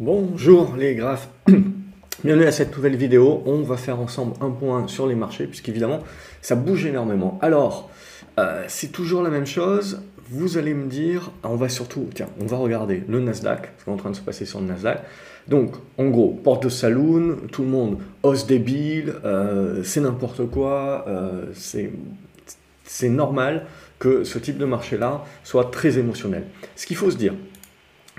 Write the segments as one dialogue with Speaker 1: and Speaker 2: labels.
Speaker 1: Bonjour les graphes, bienvenue à cette nouvelle vidéo. On va faire ensemble un point sur les marchés puisqu'évidemment ça bouge énormément. Alors, euh, c'est toujours la même chose. Vous allez me dire, on va surtout, tiens, on va regarder le Nasdaq, ce qui est en train de se passer sur le Nasdaq. Donc, en gros, porte de saloon, tout le monde hausse débile, euh, c'est n'importe quoi, euh, c'est normal que ce type de marché-là soit très émotionnel. Ce qu'il faut se dire,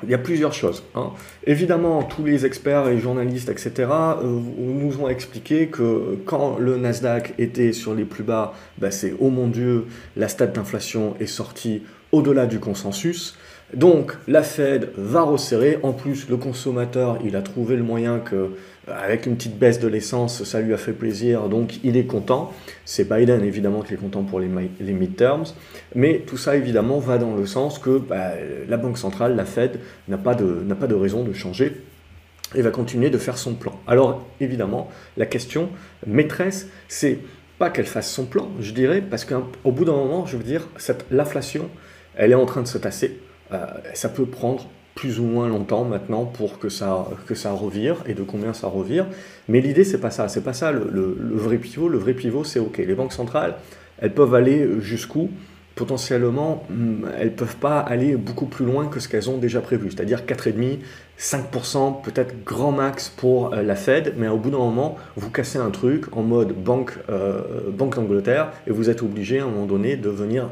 Speaker 1: il y a plusieurs choses. Hein. Évidemment, tous les experts et journalistes, etc., euh, nous ont expliqué que quand le Nasdaq était sur les plus bas, ben c'est oh mon Dieu, la stat d'inflation est sortie au-delà du consensus. Donc la Fed va resserrer. En plus, le consommateur, il a trouvé le moyen que, avec une petite baisse de l'essence, ça lui a fait plaisir, donc il est content. C'est Biden évidemment qui est content pour les, les midterms, mais tout ça évidemment va dans le sens que bah, la Banque centrale, la Fed, n'a pas, de, pas de raison de changer et va continuer de faire son plan. Alors évidemment, la question maîtresse, c'est pas qu'elle fasse son plan, je dirais, parce qu'au bout d'un moment, je veux dire, l'inflation, elle est en train de se tasser. Euh, ça peut prendre plus ou moins longtemps maintenant pour que ça, que ça revire et de combien ça revire. Mais l'idée, c'est pas ça. C'est pas ça le, vrai pivot. Le vrai pivot, c'est OK. Les banques centrales, elles peuvent aller jusqu'où? Potentiellement, hmm, elles peuvent pas aller beaucoup plus loin que ce qu'elles ont déjà prévu, c'est-à-dire 4,5, 5%, peut-être grand max pour euh, la Fed, mais au bout d'un moment, vous cassez un truc en mode banque, euh, d'Angleterre et vous êtes obligé à un moment donné de venir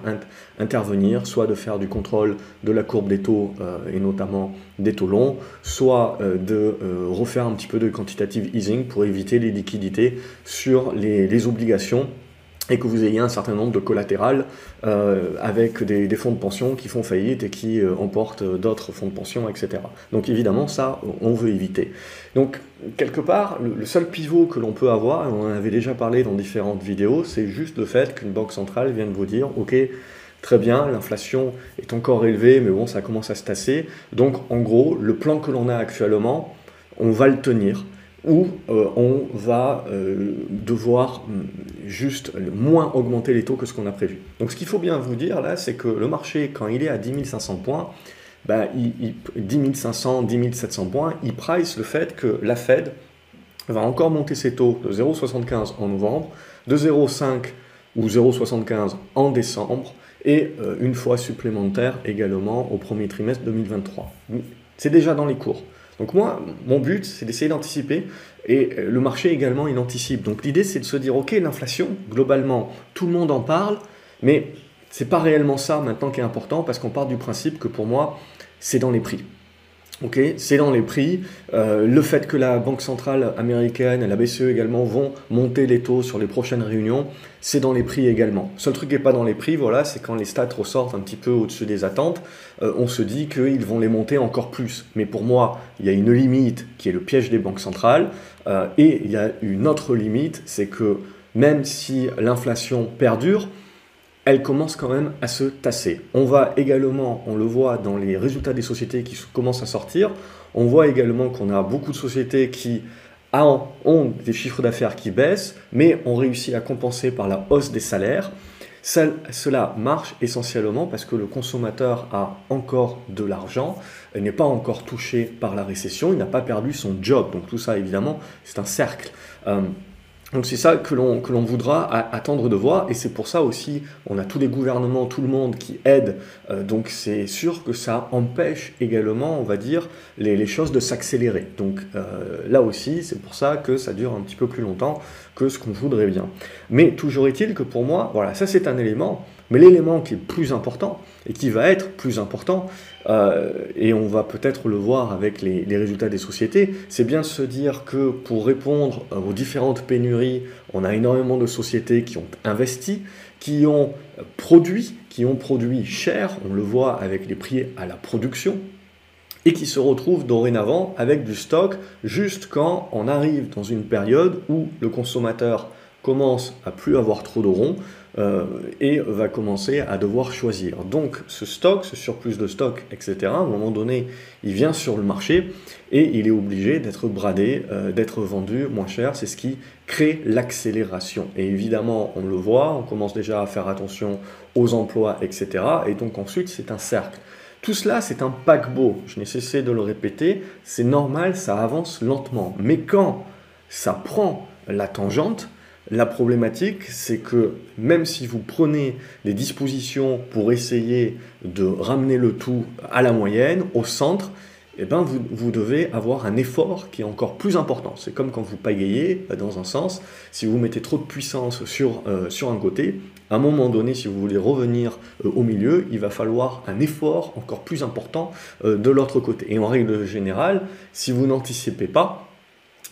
Speaker 1: intervenir, soit de faire du contrôle de la courbe des taux euh, et notamment des taux longs, soit de refaire un petit peu de quantitative easing pour éviter les liquidités sur les obligations et que vous ayez un certain nombre de collatérales euh, avec des, fonds de pension qui font faillite et qui euh, emportent d'autres fonds de pension, etc. Donc évidemment, ça, on veut éviter. Donc, quelque part, le, seul pivot que l'on peut avoir, et on en avait déjà parlé dans différentes vidéos, c'est juste le fait qu'une banque centrale vienne vous dire, OK, très bien, l'inflation est encore élevée, mais bon, ça commence à se tasser. Donc, en gros, le plan que l'on a actuellement, on va le tenir où euh, on va euh, devoir mm, juste moins augmenter les taux que ce qu'on a prévu. Donc ce qu'il faut bien vous dire là, c'est que le marché, quand il est à 10 500 points, bah, il, 10 500, 10 700 points, il price le fait que la Fed va encore monter ses taux de 0,75 en novembre, de 0,5 ou 0,75 en décembre, et euh, une fois supplémentaire également au premier trimestre 2023. C'est déjà dans les cours. Donc moi, mon but, c'est d'essayer d'anticiper, et euh, le marché également, il anticipe. Donc l'idée, c'est de se dire, ok, l'inflation, globalement, tout le monde en parle, mais c'est pas réellement ça maintenant qui est important, parce qu'on part du principe que pour moi, c'est dans les prix. Ok, c'est dans les prix. Euh, le fait que la Banque centrale américaine et la BCE également vont monter les taux sur les prochaines réunions, c'est dans les prix également. Seul truc qui n'est pas dans les prix, voilà, c'est quand les stats ressortent un petit peu au-dessus des attentes, euh, on se dit qu'ils vont les monter encore plus. Mais pour moi, il y a une limite qui est le piège des banques centrales, euh, et il y a une autre limite, c'est que même si l'inflation perdure, elle commence quand même à se tasser. On va également, on le voit dans les résultats des sociétés qui commencent à sortir, on voit également qu'on a beaucoup de sociétés qui ont des chiffres d'affaires qui baissent, mais ont réussi à compenser par la hausse des salaires. cela marche essentiellement parce que le consommateur a encore de l'argent, n'est pas encore touché par la récession, il n'a pas perdu son job. Donc tout ça, évidemment, c'est un cercle. Euh, donc c'est ça que l'on, voudra attendre de voir, et c'est pour ça aussi, on a tous les gouvernements, tout le monde qui aide, euh, donc c'est sûr que ça empêche également, on va dire, les, les choses de s'accélérer. Donc euh, là aussi, c'est pour ça que ça dure un petit peu plus longtemps que ce qu'on voudrait bien. Mais toujours est-il que pour moi, voilà, ça c'est un élément, mais l'élément qui est plus important, et qui va être plus important, euh, et on va peut-être le voir avec les, résultats des sociétés, c'est bien se dire que pour répondre aux différentes pénuries, on a énormément de sociétés qui ont investi, qui ont produit, qui ont produit cher, on le voit avec les prix à la production, et qui se retrouvent dorénavant avec du stock juste quand on arrive dans une période où le consommateur commence à plus avoir trop de ronds euh, et va commencer à devoir choisir. Donc ce stock, ce surplus de stock, etc., à un moment donné, il vient sur le marché et il est obligé d'être bradé, euh, d'être vendu moins cher. C'est ce qui crée l'accélération. Et évidemment, on le voit, on commence déjà à faire attention aux emplois, etc. Et donc ensuite, c'est un cercle. Tout cela, c'est un paquebot. Je n'ai cessé de le répéter. C'est normal, ça avance lentement. Mais quand ça prend la tangente, la problématique, c'est que même si vous prenez des dispositions pour essayer de ramener le tout à la moyenne, au centre, eh ben vous, devez avoir un effort qui est encore plus important. C'est comme quand vous pagayez dans un sens, si vous mettez trop de puissance sur, euh, sur un côté, à un moment donné, si vous voulez revenir euh, au milieu, il va falloir un effort encore plus important euh, de l'autre côté. Et en règle générale, si vous n'anticipez pas,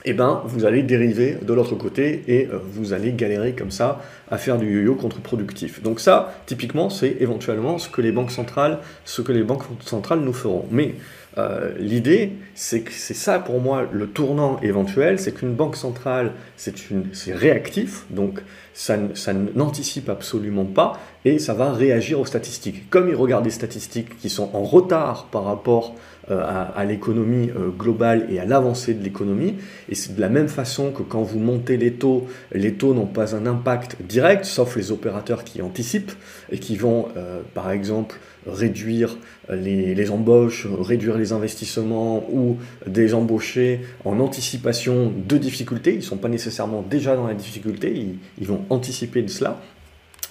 Speaker 1: eh ben, vous allez dériver de l'autre côté et euh, vous allez galérer comme ça à faire du yo-yo contre-productif. Donc ça, typiquement, c'est éventuellement ce que les banques centrales, ce que les banques centrales nous feront. Mais euh, l'idée, c'est que c'est ça pour moi le tournant éventuel, c'est qu'une banque centrale, c'est réactif, donc ça, ça n'anticipe absolument pas et ça va réagir aux statistiques. Comme il regarde des statistiques qui sont en retard par rapport euh, à, l'économie euh, globale et à l'avancée de l'économie, et c'est de la même façon que quand vous montez les taux, les taux n'ont pas un impact direct, sauf les opérateurs qui anticipent et qui vont, par exemple, réduire les, embauches, réduire les investissements ou des embauchés en anticipation de difficultés. Ils ne sont pas nécessairement déjà dans la difficulté, ils, vont anticiper de cela.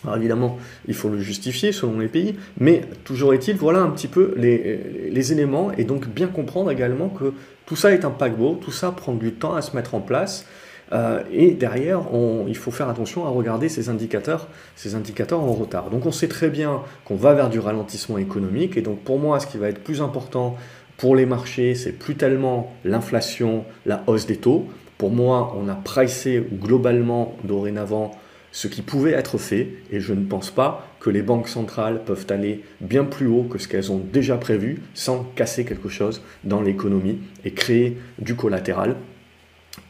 Speaker 1: Alors évidemment, il faut le justifier selon les pays, mais toujours est-il, voilà un petit peu les, éléments, et donc bien comprendre également que tout ça est un paquebot, tout ça prend du temps à se mettre en place, euh, et derrière, il faut faire attention à regarder ces indicateurs, ces indicateurs en retard. Donc on sait très bien qu'on va vers du ralentissement économique. Et donc pour moi, ce qui va être plus important pour les marchés, c'est plus tellement l'inflation, la hausse des taux. Pour moi, on a pricé globalement dorénavant ce qui pouvait être fait, et je ne pense pas que les banques centrales peuvent aller bien plus haut que ce qu'elles ont déjà prévu sans casser quelque chose dans l'économie et créer du collatéral.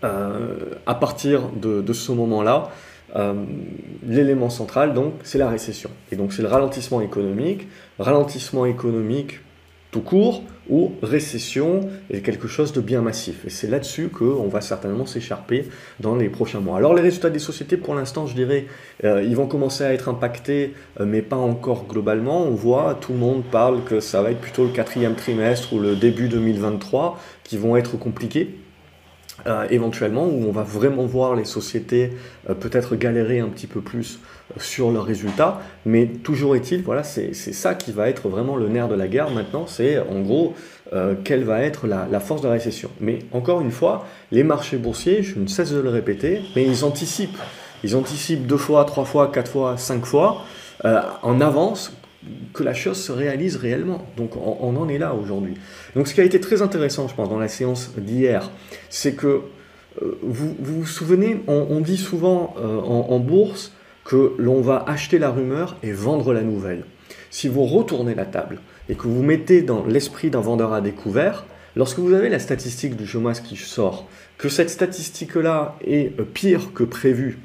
Speaker 1: Euh, à partir de, ce moment-là, euh, l'élément central, donc, c'est la récession. Et donc, c'est le ralentissement économique. Ralentissement économique tout court ou récession est quelque chose de bien massif. Et c'est là-dessus qu'on va certainement s'écharper dans les prochains mois. Alors les résultats des sociétés, pour l'instant, je dirais, euh, ils vont commencer à être impactés, mais pas encore globalement. On voit, tout le monde parle que ça va être plutôt le quatrième trimestre ou le début 2023 qui vont être compliqués. Euh, éventuellement, où on va vraiment voir les sociétés euh, peut-être galérer un petit peu plus euh, sur leurs résultats, mais toujours est-il, voilà, c'est ça qui va être vraiment le nerf de la guerre maintenant, c'est en gros quelle va être la, force de la récession. Mais encore une fois, les marchés boursiers, je ne cesse de le répéter, mais ils anticipent. Ils anticipent deux fois, trois fois, quatre fois, cinq fois en avance que la chose se réalise réellement. Donc on, en est là aujourd'hui. Donc ce qui a été très intéressant, je pense, dans la séance d'hier, c'est que euh, vous, vous, souvenez, on, dit souvent euh, en, bourse que l'on va acheter la rumeur et vendre la nouvelle. Si vous retournez la table et que vous mettez dans l'esprit d'un vendeur à découvert, lorsque vous avez la statistique du chômage qui sort, que cette statistique-là est euh, pire que prévu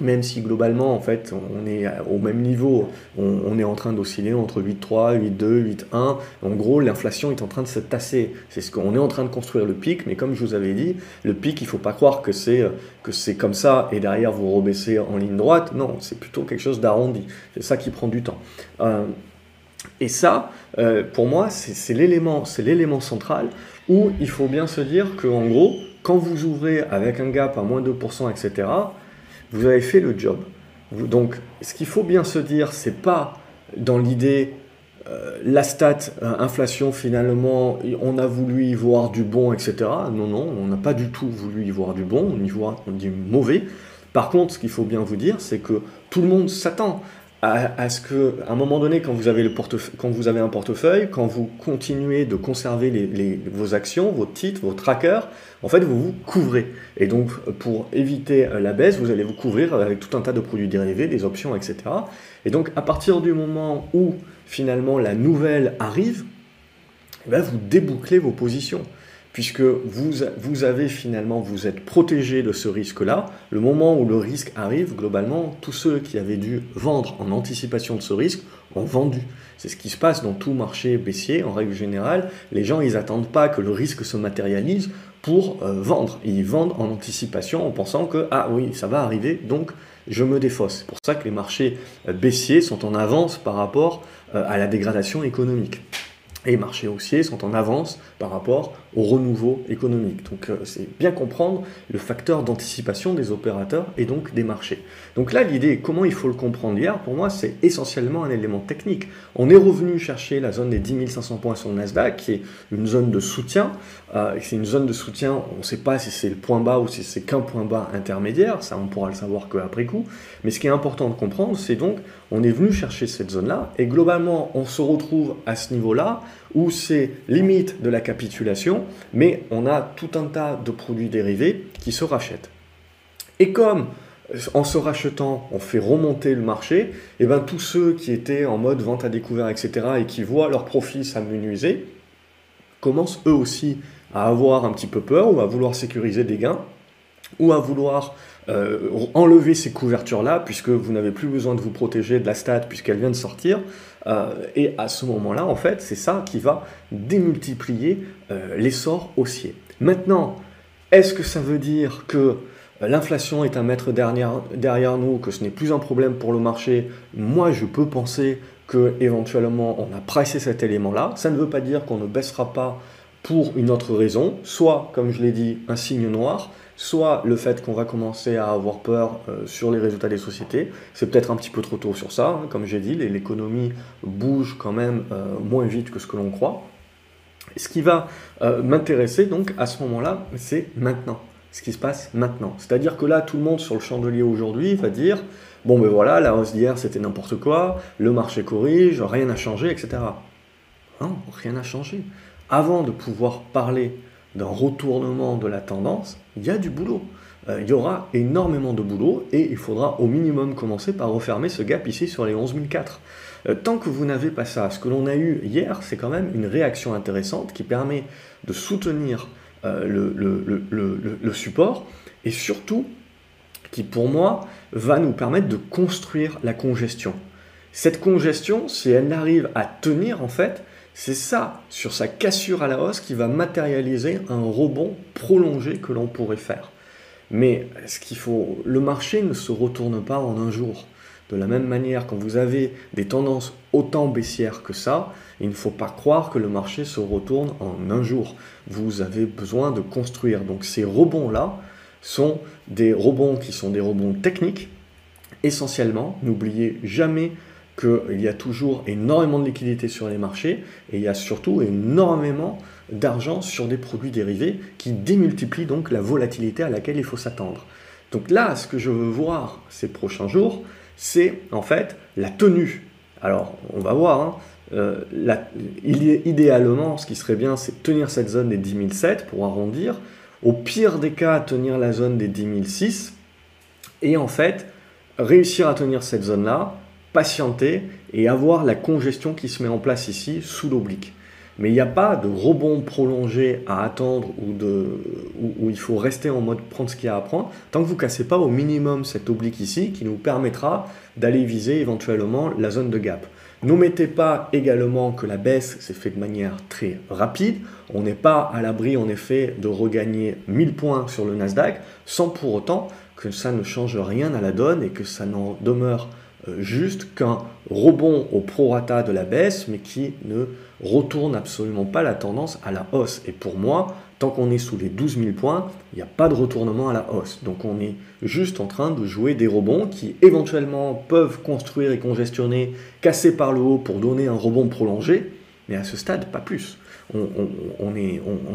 Speaker 1: même si globalement, en fait, on est au même niveau, on, est en train d'osciller entre 8,3, 8,2, 8,1. En gros, l'inflation est en train de se tasser. C'est ce qu'on est en train de construire le pic, mais comme je vous avais dit, le pic, il ne faut pas croire que c'est que c'est comme ça et derrière vous rebaissez en ligne droite. Non, c'est plutôt quelque chose d'arrondi. C'est ça qui prend du temps. Euh, et ça, euh, pour moi, c'est l'élément, c'est l'élément central où il faut bien se dire que, en gros, quand vous ouvrez avec un gap à moins 2%, etc., vous avez fait le job. donc, ce qu'il faut bien se dire, c'est pas dans l'idée euh, la stat euh, inflation finalement, on a voulu y voir du bon, etc. Non, non, on n'a pas du tout voulu y voir du bon, on y voit du mauvais. Par contre, ce qu'il faut bien vous dire, c'est que tout le monde s'attend à, ce que, à un moment donné, quand vous avez, le quand vous avez un portefeuille, quand vous continuez de conserver les, vos actions, vos titres, vos trackers, en fait, vous vous couvrez. Et donc, pour éviter euh, la baisse, vous allez vous couvrir avec tout un tas de produits dérivés, des options, etc. Et donc, à partir du moment où, finalement, la nouvelle arrive, eh ben, vous débouclez vos positions puisque vous, avez finalement, vous êtes protégé de ce risque-là. Le moment où le risque arrive, globalement, tous ceux qui avaient dû vendre en anticipation de ce risque ont vendu. C'est ce qui se passe dans tout marché baissier, en règle générale. Les gens, ils n'attendent pas que le risque se matérialise pour euh, vendre. Ils vendent en anticipation en pensant que, ah oui, ça va arriver, donc je me défausse. C'est pour ça que les marchés euh, baissiers sont en avance par rapport euh, à la dégradation économique. et les marchés haussiers sont en avance par rapport au renouveau économique. Donc euh, c'est bien comprendre le facteur d'anticipation des opérateurs et donc des marchés. Donc là l'idée, comment il faut le comprendre hier, pour moi c'est essentiellement un élément technique. On est revenu chercher la zone des 10 500 points sur le Nasdaq, qui est une zone de soutien. Euh, c'est une zone de soutien, on ne sait pas si c'est le point bas ou si c'est qu'un point bas intermédiaire, ça on pourra le savoir qu'après coup. Mais ce qui est important de comprendre, c'est donc on est venu chercher cette zone-là et globalement on se retrouve à ce niveau-là où c'est limite de la capitulation, mais on a tout un tas de produits dérivés qui se rachètent. Et comme en se rachetant, on fait remonter le marché, et eh bien tous ceux qui étaient en mode vente à découvert, etc., et qui voient leurs profits s'amenuiser, commencent eux aussi à avoir un petit peu peur ou à vouloir sécuriser des gains, ou à vouloir euh, enlever ces couvertures-là, puisque vous n'avez plus besoin de vous protéger de la stat, puisqu'elle vient de sortir. Euh, et à ce moment-là, en fait, c'est ça qui va démultiplier euh, l'essor haussier. Maintenant, est-ce que ça veut dire que l'inflation est un derrière, derrière nous, que ce n'est plus un problème pour le marché? Moi, je peux penser que éventuellement on a pricé cet élément-là. Ça ne veut pas dire qu'on ne baissera pas pour une autre raison, soit, comme je l'ai dit, un signe noir, soit le fait qu'on va commencer à avoir peur euh, sur les résultats des sociétés. C'est peut-être un petit peu trop tôt sur ça, hein, comme j'ai dit, l'économie bouge quand même euh, moins vite que ce que l'on croit. Ce qui va euh, m'intéresser donc à ce moment-là, c'est maintenant, ce qui se passe maintenant. C'est-à-dire que là, tout le monde sur le chandelier aujourd'hui va dire, bon ben voilà, la hausse d'hier c'était n'importe quoi, le marché corrige, rien n'a changé, etc. Non, rien n'a changé. Avant de pouvoir parler d'un retournement de la tendance, il y a du boulot. Euh, il y aura énormément de boulot et il faudra au minimum commencer par refermer ce gap ici sur les 11004. Euh, tant que vous n'avez pas ça, ce que l'on a eu hier, c'est quand même une réaction intéressante qui permet de soutenir euh, le, support et surtout qui pour moi va nous permettre de construire la congestion. Cette congestion, si elle arrive à tenir en fait, c'est ça, sur sa cassure à la hausse, qui va matérialiser un rebond prolongé que l'on pourrait faire. Mais ce qu'il faut, le marché ne se retourne pas en un jour. De la même manière, quand vous avez des tendances autant baissières que ça, il ne faut pas croire que le marché se retourne en un jour. Vous avez besoin de construire. Donc ces rebonds-là sont des rebonds qui sont des rebonds techniques. Essentiellement, n'oubliez jamais qu'il y a toujours énormément de liquidités sur les marchés et il y a surtout énormément d'argent sur des produits dérivés qui démultiplient donc la volatilité à laquelle il faut s'attendre. Donc là, ce que je veux voir ces prochains jours, c'est en fait la tenue. Alors, on va voir. Hein, euh, idéalement, ce qui serait bien, c'est tenir cette zone des 10007 pour arrondir. Au pire des cas, tenir la zone des 10006. Et en fait, réussir à tenir cette zone-là, patienter et avoir la congestion qui se met en place ici sous l'oblique. Mais il n'y a pas de rebond prolongé à attendre ou de, où, il faut rester en mode prendre ce qu'il y a à prendre, tant que vous cassez pas au minimum cette oblique ici qui nous permettra d'aller viser éventuellement la zone de gap. N'omettez pas également que la baisse s'est faite de manière très rapide. On n'est pas à l'abri en effet de regagner 1000 points sur le Nasdaq sans pour autant que ça ne change rien à la donne et que ça n'en demeure juste qu'un rebond au prorata de la baisse, mais qui ne retourne absolument pas la tendance à la hausse. Et pour moi, tant qu'on est sous les 12 000 points, il n'y a pas de retournement à la hausse. Donc on est juste en train de jouer des rebonds qui éventuellement peuvent construire et congestionner, casser par le haut pour donner un rebond prolongé, mais à ce stade, pas plus. On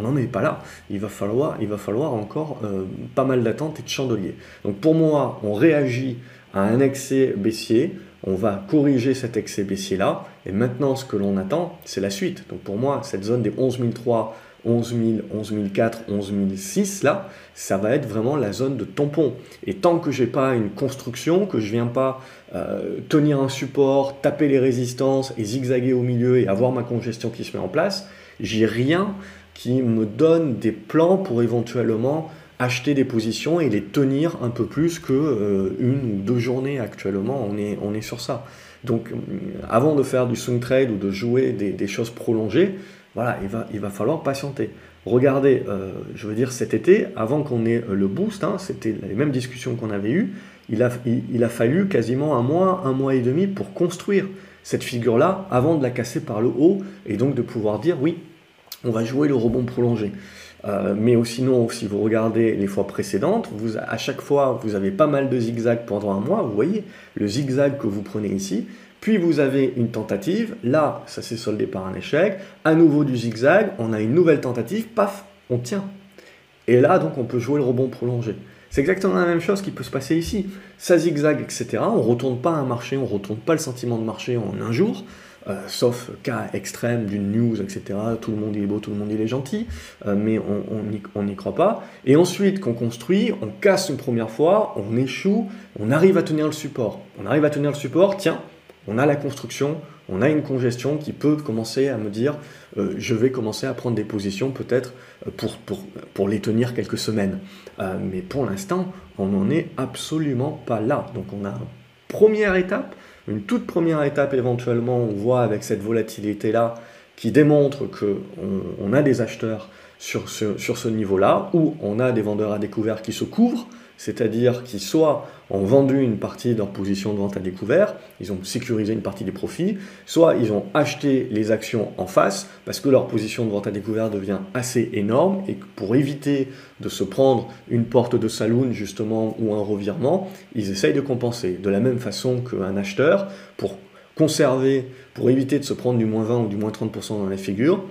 Speaker 1: n'en est, pas là. Il va falloir, il va falloir encore euh, pas mal d'attente et de chandelier. Donc pour moi, on réagit un excès baissier, on va corriger cet excès baissier-là, et maintenant ce que l'on attend, c'est la suite. Donc pour moi, cette zone des 11003, 11000, 11004, 11006, là, ça va être vraiment la zone de tampon. Et tant que j'ai pas une construction, que je viens pas euh, tenir un support, taper les résistances et zigzaguer au milieu et avoir ma congestion qui se met en place, j'ai rien qui me donne des plans pour éventuellement acheter des positions et les tenir un peu plus que euh, une ou deux journées actuellement. On est, on est sur ça. Donc, euh, avant de faire du swing trade ou de jouer des, choses prolongées, voilà, il va, il va falloir patienter. Regardez, euh, je veux dire, cet été, avant qu'on ait le boost, hein, c'était les mêmes discussions qu'on avait eues, il a, il, a fallu quasiment un mois, un mois et demi pour construire. cette figure-là avant de la casser par le haut et donc de pouvoir dire oui, on va jouer le rebond prolongé. Euh, mais sinon, si vous regardez les fois précédentes, vous, à chaque fois, vous avez pas mal de zigzags pendant un mois. Vous voyez le zigzag que vous prenez ici. Puis vous avez une tentative. Là, ça s'est soldé par un échec. À nouveau du zigzag. On a une nouvelle tentative. Paf, on tient. Et là, donc, on peut jouer le rebond prolongé. C'est exactement la même chose qui peut se passer ici. Ça zigzag, etc. On ne retourne pas un marché, on ne retourne pas le sentiment de marché en un jour. Euh, sauf cas extrême d'une news, etc. Tout le monde est beau, tout le monde est gentil, euh, mais on n'y croit pas. Et ensuite, qu'on construit, on casse une première fois, on échoue, on arrive à tenir le support. On arrive à tenir le support, tiens, on a la construction, on a une congestion qui peut commencer à me dire, euh, je vais commencer à prendre des positions peut-être pour, pour, pour, les tenir quelques semaines. mais pour l'instant, on n'en est absolument pas là. Donc on a une première étape, une toute première étape éventuellement, on voit avec cette volatilité-là, qui démontre qu'on on a des acheteurs sur ce, sur ce niveau-là, ou on a des vendeurs à découvert qui se couvrent, c'est-à-dire qui soit ont vendu une partie de leur position de vente à découvert, ils ont sécurisé une partie des profits, soit ils ont acheté les actions en face parce que leur position de vente à découvert devient assez énorme et pour éviter de se prendre une porte de saloon justement ou un revirement, ils essayent de compenser. De la même façon qu'un acheteur, pour conserver, pour éviter de se prendre du moins 20 ou du moins 30% dans la figure,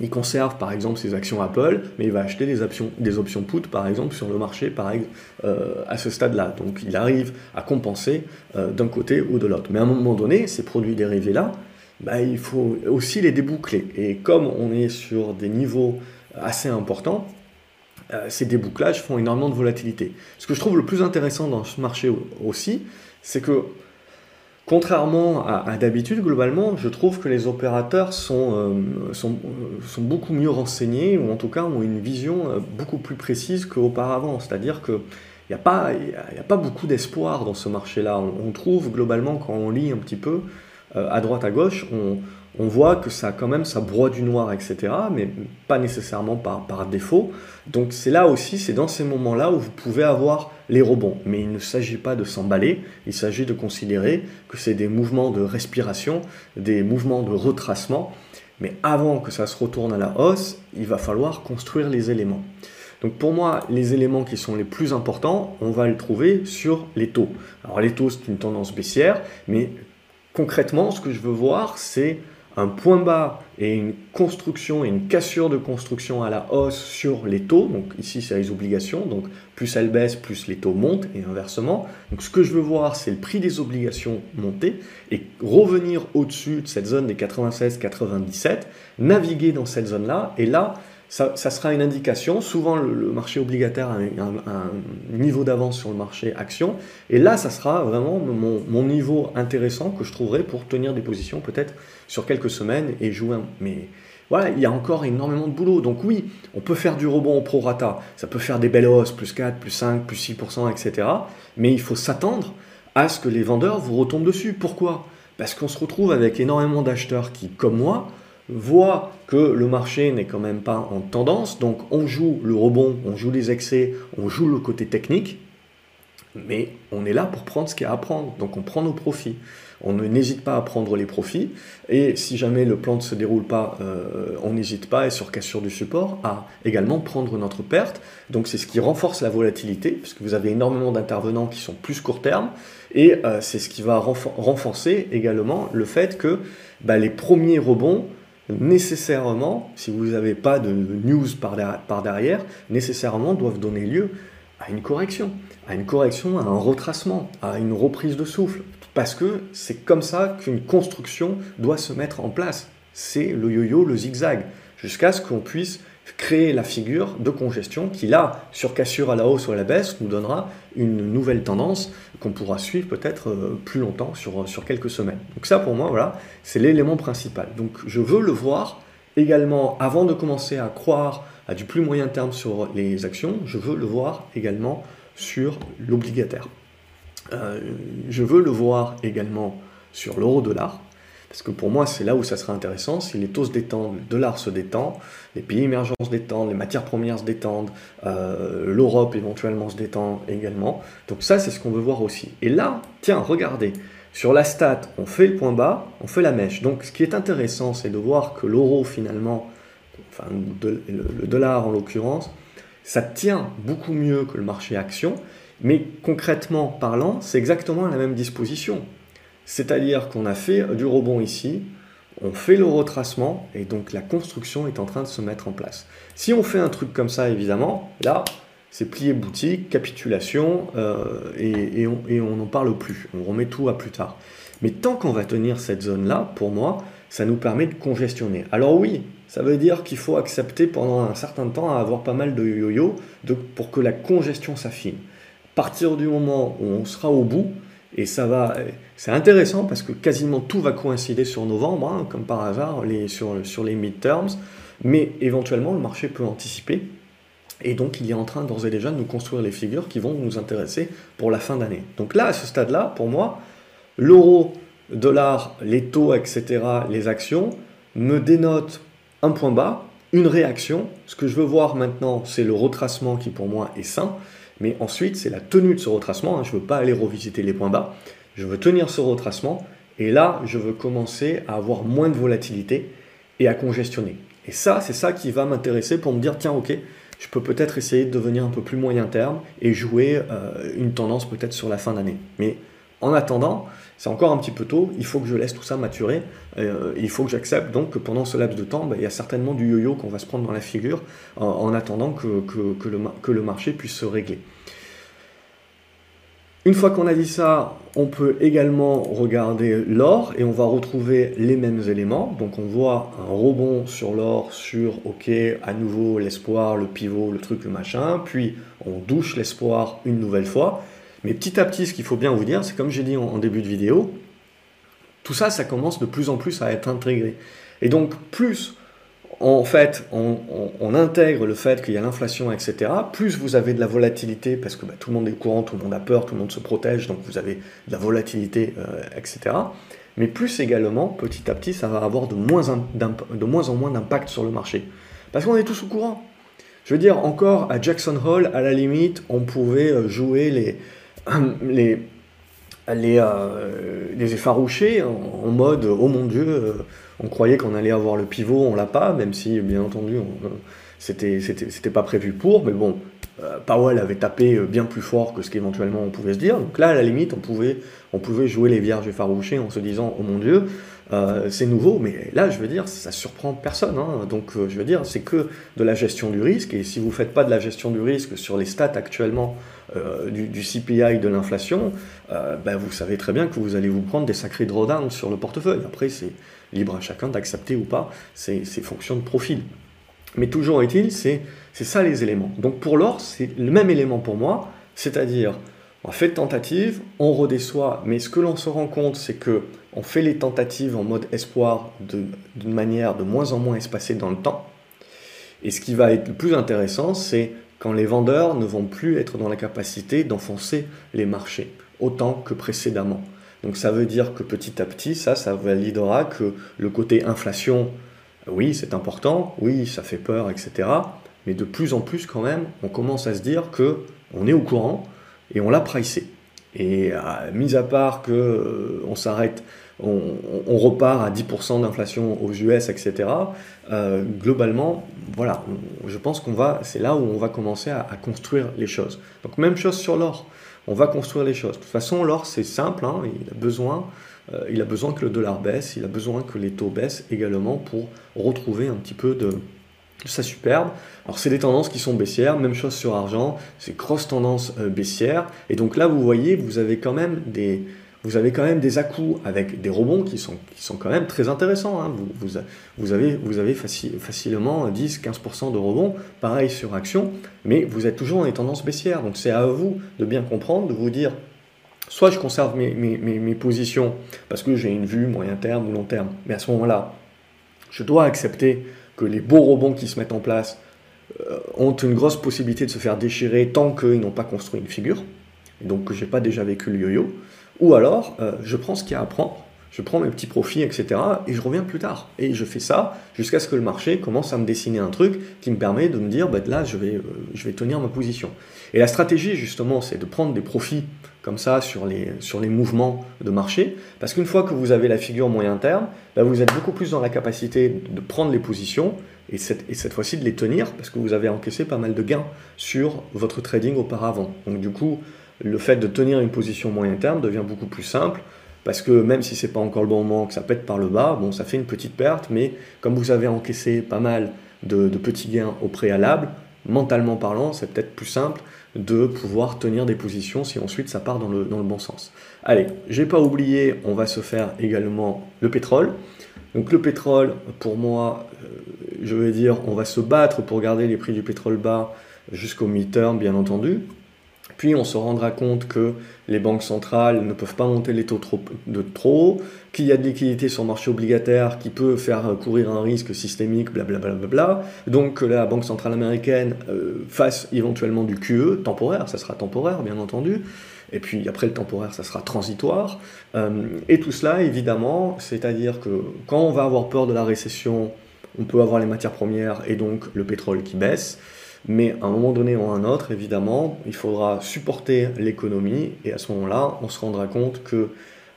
Speaker 1: il conserve par exemple ses actions Apple, mais il va acheter des options, des options put par exemple sur le marché par euh, à ce stade-là. Donc il arrive à compenser euh, d'un côté ou de l'autre. Mais à un moment donné, ces produits dérivés-là, bah, il faut aussi les déboucler. Et comme on est sur des niveaux assez importants, euh, ces débouclages font énormément de volatilité. Ce que je trouve le plus intéressant dans ce marché aussi, c'est que Contrairement à, d'habitude, globalement, je trouve que les opérateurs sont, euh, euh, sont, beaucoup mieux renseignés, ou en tout cas ont une vision euh, beaucoup plus précise qu'auparavant. C'est-à-dire qu'il n'y a, pas, a pas beaucoup d'espoir dans ce marché-là. On, on, trouve globalement, quand on lit un petit peu, à droite à gauche, on, on voit que ça quand même ça broie du noir, etc. Mais pas nécessairement par, par défaut. Donc c'est là aussi, c'est dans ces moments-là où vous pouvez avoir les rebonds. Mais il ne s'agit pas de s'emballer, il s'agit de considérer que c'est des mouvements de respiration, des mouvements de retracement. Mais avant que ça se retourne à la hausse, il va falloir construire les éléments. Donc pour moi, les éléments qui sont les plus importants, on va les trouver sur les taux. Alors les taux, c'est une tendance baissière, mais concrètement, ce que je veux voir, c'est un point bas et une construction et une cassure de construction à la hausse sur les taux. Donc ici, c'est les obligations. Donc plus elles baissent, plus les taux montent et inversement. Donc ce que je veux voir, c'est le prix des obligations monter et revenir au-dessus de cette zone des 96-97, naviguer dans cette zone-là. Et là, ça, sera une indication. Souvent, le, marché obligataire a un, niveau d'avance sur le marché action. Et là, ça sera vraiment mon, niveau intéressant que je trouverai pour tenir des positions peut-être sur quelques semaines et jouer. Mais voilà, il y a encore énormément de boulot. Donc oui, on peut faire du rebond au prorata. Ça peut faire des belles hausses, plus 4, plus 5, plus 6%, etc. Mais il faut s'attendre à ce que les vendeurs vous retombent dessus. Pourquoi? Parce qu'on se retrouve avec énormément d'acheteurs qui, comme moi, voit que le marché n'est quand même pas en tendance, donc on joue le rebond, on joue les excès, on joue le côté technique, mais on est là pour prendre ce qu'il y a à prendre, donc on prend nos profits. On n'hésite pas à prendre les profits, et si jamais le plan ne se déroule pas, euh, on n'hésite pas, et sur cassure du support, à également prendre notre perte. Donc c'est ce qui renforce la volatilité, puisque vous avez énormément d'intervenants qui sont plus court terme, et euh, c'est ce qui va renforcer également le fait que bah, les premiers rebonds nécessairement, si vous n'avez pas de news par, derrière, nécessairement doivent donner lieu à une correction, à une correction, à un retracement, à une reprise de souffle. Parce que c'est comme ça qu'une construction doit se mettre en place. C'est le yo-yo, le zigzag, jusqu'à ce qu'on puisse créer la figure de congestion qui, là, sur cassure à la hausse ou à la baisse, nous donnera une nouvelle tendance qu'on pourra suivre peut-être euh, plus longtemps, sur, sur quelques semaines. Donc ça, pour moi, voilà, c'est l'élément principal. Donc je veux le voir également, avant de commencer à croire à du plus moyen terme sur les actions, je veux le voir également sur l'obligataire. Euh, je veux le voir également sur l'euro-dollar. Parce que pour moi, c'est là où ça sera intéressant. Si les taux se détendent, le dollar se détend, les pays émergents se détendent, les matières premières se détendent, euh, l'Europe éventuellement se détend également. Donc ça, c'est ce qu'on veut voir aussi. Et là, tiens, regardez, Sur la stat, on fait le point bas, on fait la mèche. Donc ce qui est intéressant, c'est de voir que l'euro finalement, enfin le dollar en l'occurrence, ça tient beaucoup mieux que le marché action, mais concrètement parlant, c'est exactement la même disposition. C'est-à-dire qu'on a fait du rebond ici, on fait le retracement, et donc la construction est en train de se mettre en place. Si on fait un truc comme ça, évidemment, là, c'est plié boutique, capitulation, euh, et, on n'en parle plus. On remet tout à plus tard. Mais tant qu'on va tenir cette zone-là, pour moi, ça nous permet de congestionner. Alors oui, ça veut dire qu'il faut accepter pendant un certain temps à avoir pas mal de yo-yo pour que la congestion s'affine. Partir du moment où on sera au bout, et ça va, c'est intéressant parce que quasiment tout va coïncider sur novembre, hein, comme par hasard, sur, sur les midterms, mais éventuellement le marché peut anticiper et donc, il est en train d'ores et déjà de nous construire les figures qui vont nous intéresser pour la fin d'année. Donc là, à ce stade-là, pour moi, l'euro, dollar, les taux, etc., les actions, me dénotent un point bas, une réaction. Ce que je veux voir maintenant, c'est le retracement qui pour moi est sain. Mais ensuite, c'est la tenue de ce retracement. Hein. Je ne veux pas aller revisiter les points bas. Je veux tenir ce retracement. Et là, je veux commencer à avoir moins de volatilité et à congestionner. Et ça, c'est ça qui va m'intéresser pour me dire, tiens, ok, je peux peut-être essayer de devenir un peu plus moyen terme et jouer euh, une tendance peut-être sur la fin d'année. Mais en attendant, c'est encore un petit peu tôt, il faut que je laisse tout ça maturer, euh, il faut que j'accepte donc que pendant ce laps de temps, bah, il y a certainement du yo-yo qu'on va se prendre dans la figure en, attendant que, que le marché puisse se régler. Une fois qu'on a dit ça, on peut également regarder l'or et on va retrouver les mêmes éléments. Donc on voit un rebond sur l'or sur OK, à nouveau l'espoir, le pivot, le truc, le machin. Puis on douche l'espoir une nouvelle fois. Mais petit à petit, ce qu'il faut bien vous dire, c'est comme j'ai dit en, début de vidéo, tout ça, ça commence de plus en plus à être intégré. Et donc plus en fait, on, intègre le fait qu'il y a l'inflation, etc. Plus vous avez de la volatilité, parce que bah, tout le monde est courant, tout le monde a peur, tout le monde se protège, donc vous avez de la volatilité, euh, etc. Mais plus également, petit à petit, ça va avoir de moins, de moins en moins d'impact sur le marché. Parce qu'on est tous au courant. Je veux dire, encore à Jackson Hole, à la limite, on pouvait euh, jouer les, les, les, euh, les effaroucher en, mode oh mon dieu, on croyait qu'on allait avoir le pivot, on l'a pas, même si bien entendu c'était c'était pas prévu pour, mais bon, euh, Powell avait tapé euh, bien plus fort que ce qu'éventuellement on pouvait se dire. Donc là, à la limite, on pouvait, on pouvait jouer les vierges effarouchées en se disant Oh mon Dieu, euh, c'est nouveau, mais là, je veux dire, ça surprend personne. Hein. Donc, je veux dire, c'est que de la gestion du risque. Et si vous faites pas de la gestion du risque sur les stats actuellement du, CPI de l'inflation, ben, vous savez très bien que vous allez vous prendre des sacrés drawdowns sur le portefeuille. Après, c'est libre à chacun d'accepter ou pas ces, ces fonctions de profil. Mais toujours est-il, c'est ça les éléments. Donc pour l'or, c'est le même élément pour moi, c'est-à-dire on fait tentative, on redéçoit, mais ce que l'on se rend compte, c'est que on fait les tentatives en mode espoir d'une manière de moins en moins espacée dans le temps. Et ce qui va être le plus intéressant, c'est quand les vendeurs ne vont plus être dans la capacité d'enfoncer les marchés autant que précédemment. Donc ça veut dire que petit à petit, ça, ça validera que le côté inflation oui, c'est important, oui, ça fait peur, etc. Mais de plus en plus, quand même, on commence à se dire que on est au courant et on l'a pricé. Et euh, mis à part que euh, on s'arrête, on, repart à 10% d'inflation aux US, etc. Euh, globalement, voilà, je pense qu'on va, c'est là où on va commencer à, construire les choses. Donc même chose sur l'or, on va construire les choses. De toute façon, l'or c'est simple, hein, il a besoin euh, il a besoin que le dollar baisse, il a besoin que les taux baissent également pour retrouver un petit peu de, sa superbe. Alors c'est des tendances qui sont baissières, même chose sur argent, c'est grosse tendance euh, baissière. Et donc là, vous voyez, vous avez quand même des, vous avez quand même des à-coups avec des rebonds qui sont, qui sont quand même très intéressants. Hein. Vous, vous, avez, vous avez facilement 10-15% de rebonds, pareil sur action, mais vous êtes toujours dans les tendances baissières. Donc c'est à vous de bien comprendre, de vous dire soit je conserve mes, positions parce que j'ai une vue moyen terme ou long terme, mais à ce moment-là, je dois accepter que les beaux rebonds qui se mettent en place euh, ont une grosse possibilité de se faire déchirer tant qu'ils n'ont pas construit une figure, donc que je n'ai pas déjà vécu le yo-yo, ou alors euh, je prends ce qu'il y a à prendre, je prends mes petits profits, etc. Et je reviens plus tard. Et je fais ça jusqu'à ce que le marché commence à me dessiner un truc qui me permet de me dire, bah, là, je vais, euh, je vais tenir ma position. Et la stratégie, justement, c'est de prendre des profits comme ça sur les, sur les mouvements de marché. Parce qu'une fois que vous avez la figure moyen terme, bah, vous êtes beaucoup plus dans la capacité de prendre les positions et cette, et cette fois-ci de les tenir parce que vous avez encaissé pas mal de gains sur votre trading auparavant. Donc du coup, le fait de tenir une position moyen terme devient beaucoup plus simple parce que même si c'est pas encore le bon moment, que ça pète par le bas, bon, ça fait une petite perte, mais comme vous avez encaissé pas mal de, petits gains au préalable, mentalement parlant, c'est peut-être plus simple de pouvoir tenir des positions si ensuite ça part dans le, bon sens. Allez, j'ai pas oublié, on va se faire également le pétrole. Donc le pétrole, pour moi, euh, je vais dire, on va se battre pour garder les prix du pétrole bas jusqu'au mi-term, bien entendu. Puis on se rendra compte que les banques centrales ne peuvent pas monter les taux trop, de trop qu'il y a de liquidité sur le marché obligataire qui peut faire courir un risque systémique, blablabla. Bla, bla, bla, Donc que la Banque centrale américaine euh, fasse éventuellement du QE temporaire, ça sera temporaire bien entendu, et puis après le temporaire ça sera transitoire. Euh, et tout cela évidemment, c'est-à-dire que quand on va avoir peur de la récession, on peut avoir les matières premières et donc le pétrole qui baisse. Mais à un moment donné ou à un autre, évidemment, il faudra supporter l'économie et à ce moment-là, on se rendra compte que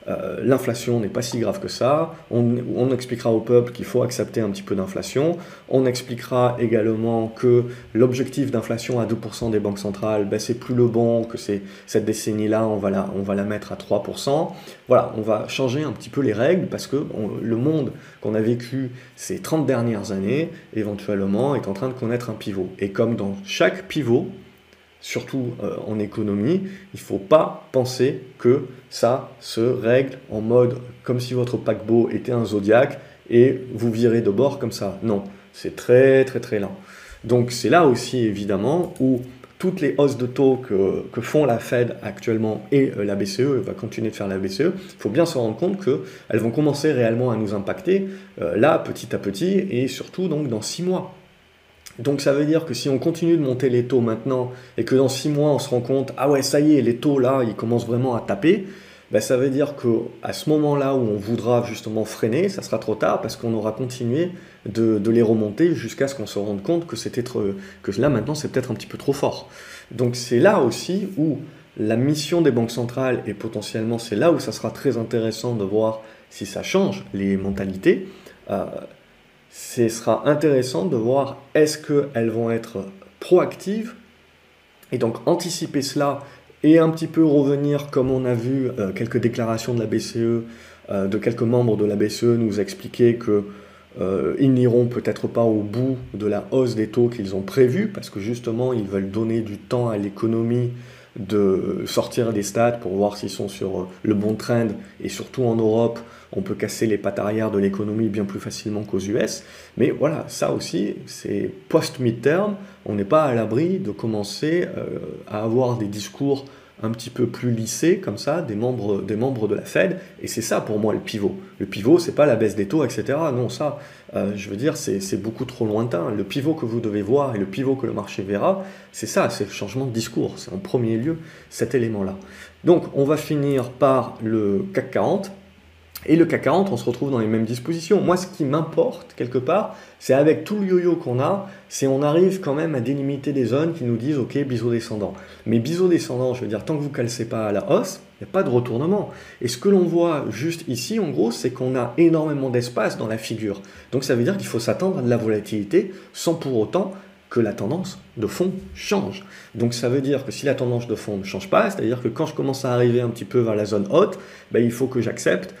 Speaker 1: euh, l'inflation n'est pas si grave que ça. On, expliquera au peuple qu'il faut accepter un petit peu d'inflation. On expliquera également que l'objectif d'inflation à 2% des banques centrales, ben, c'est plus le bon, que c'est cette décennie-là, on, va la, on va la mettre à 3%. Voilà, on va changer un petit peu les règles parce que le monde qu'on a vécu ces 30 dernières années, éventuellement, est en train de connaître un pivot. Et comme dans chaque pivot, surtout euh, en économie, il ne faut pas penser que ça se règle en mode comme si votre paquebot était un zodiaque et vous virez de bord comme ça. Non, c'est très très très lent. Donc c'est là aussi évidemment où toutes les hausses de taux que, font la Fed actuellement et euh, la BCE, va continuer de faire la BCE, il faut bien se rendre compte qu'elles vont commencer réellement à nous impacter euh, là petit à petit et surtout donc dans six mois. Donc ça veut dire que si on continue de monter les taux maintenant et que dans 6 mois on se rend compte, ah ouais, ça y est, les taux là, ils commencent vraiment à taper, ben ça veut dire qu'à ce moment-là où on voudra justement freiner, ça sera trop tard parce qu'on aura continué de, les remonter jusqu'à ce qu'on se rende compte que, que là maintenant c'est peut-être un petit peu trop fort. Donc c'est là aussi où la mission des banques centrales et potentiellement c'est là où ça sera très intéressant de voir si ça change les mentalités. Euh, ce sera intéressant de voir est-ce qu'elles vont être proactives. Et donc anticiper cela et un petit peu revenir comme on a vu euh, quelques déclarations de la BCE, euh, de quelques membres de la BCE nous expliquer que euh, ils n'iront peut-être pas au bout de la hausse des taux qu'ils ont prévus parce que justement ils veulent donner du temps à l'économie de sortir des stats pour voir s'ils sont sur euh, le bon trend. Et surtout en Europe on peut casser les pattes arrière de l'économie bien plus facilement qu'aux US mais voilà ça aussi c'est post midterm on n'est pas à l'abri de commencer euh, à avoir des discours un petit peu plus lissé comme ça des membres, des membres de la Fed. Et c'est ça pour moi le pivot. Le pivot, c'est pas la baisse des taux, etc. Non, ça, euh, je veux dire, c'est beaucoup trop lointain. Le pivot que vous devez voir et le pivot que le marché verra, c'est ça, c'est le changement de discours. C'est en premier lieu cet élément-là. Donc, on va finir par le CAC 40. Et le CAC 40, on se retrouve dans les mêmes dispositions. Moi, ce qui m'importe, quelque part, c'est avec tout le yo-yo qu'on a, c'est on arrive quand même à délimiter des zones qui nous disent, ok, biseau descendant. Mais biseau descendant, je veux dire, tant que vous calcez pas à la hausse, il n'y a pas de retournement. Et ce que l'on voit juste ici, en gros, c'est qu'on a énormément d'espace dans la figure. Donc ça veut dire qu'il faut s'attendre à de la volatilité sans pour autant que la tendance de fond change. Donc ça veut dire que si la tendance de fond ne change pas, c'est-à-dire que quand je commence à arriver un petit peu vers la zone haute, ben, il faut que j'accepte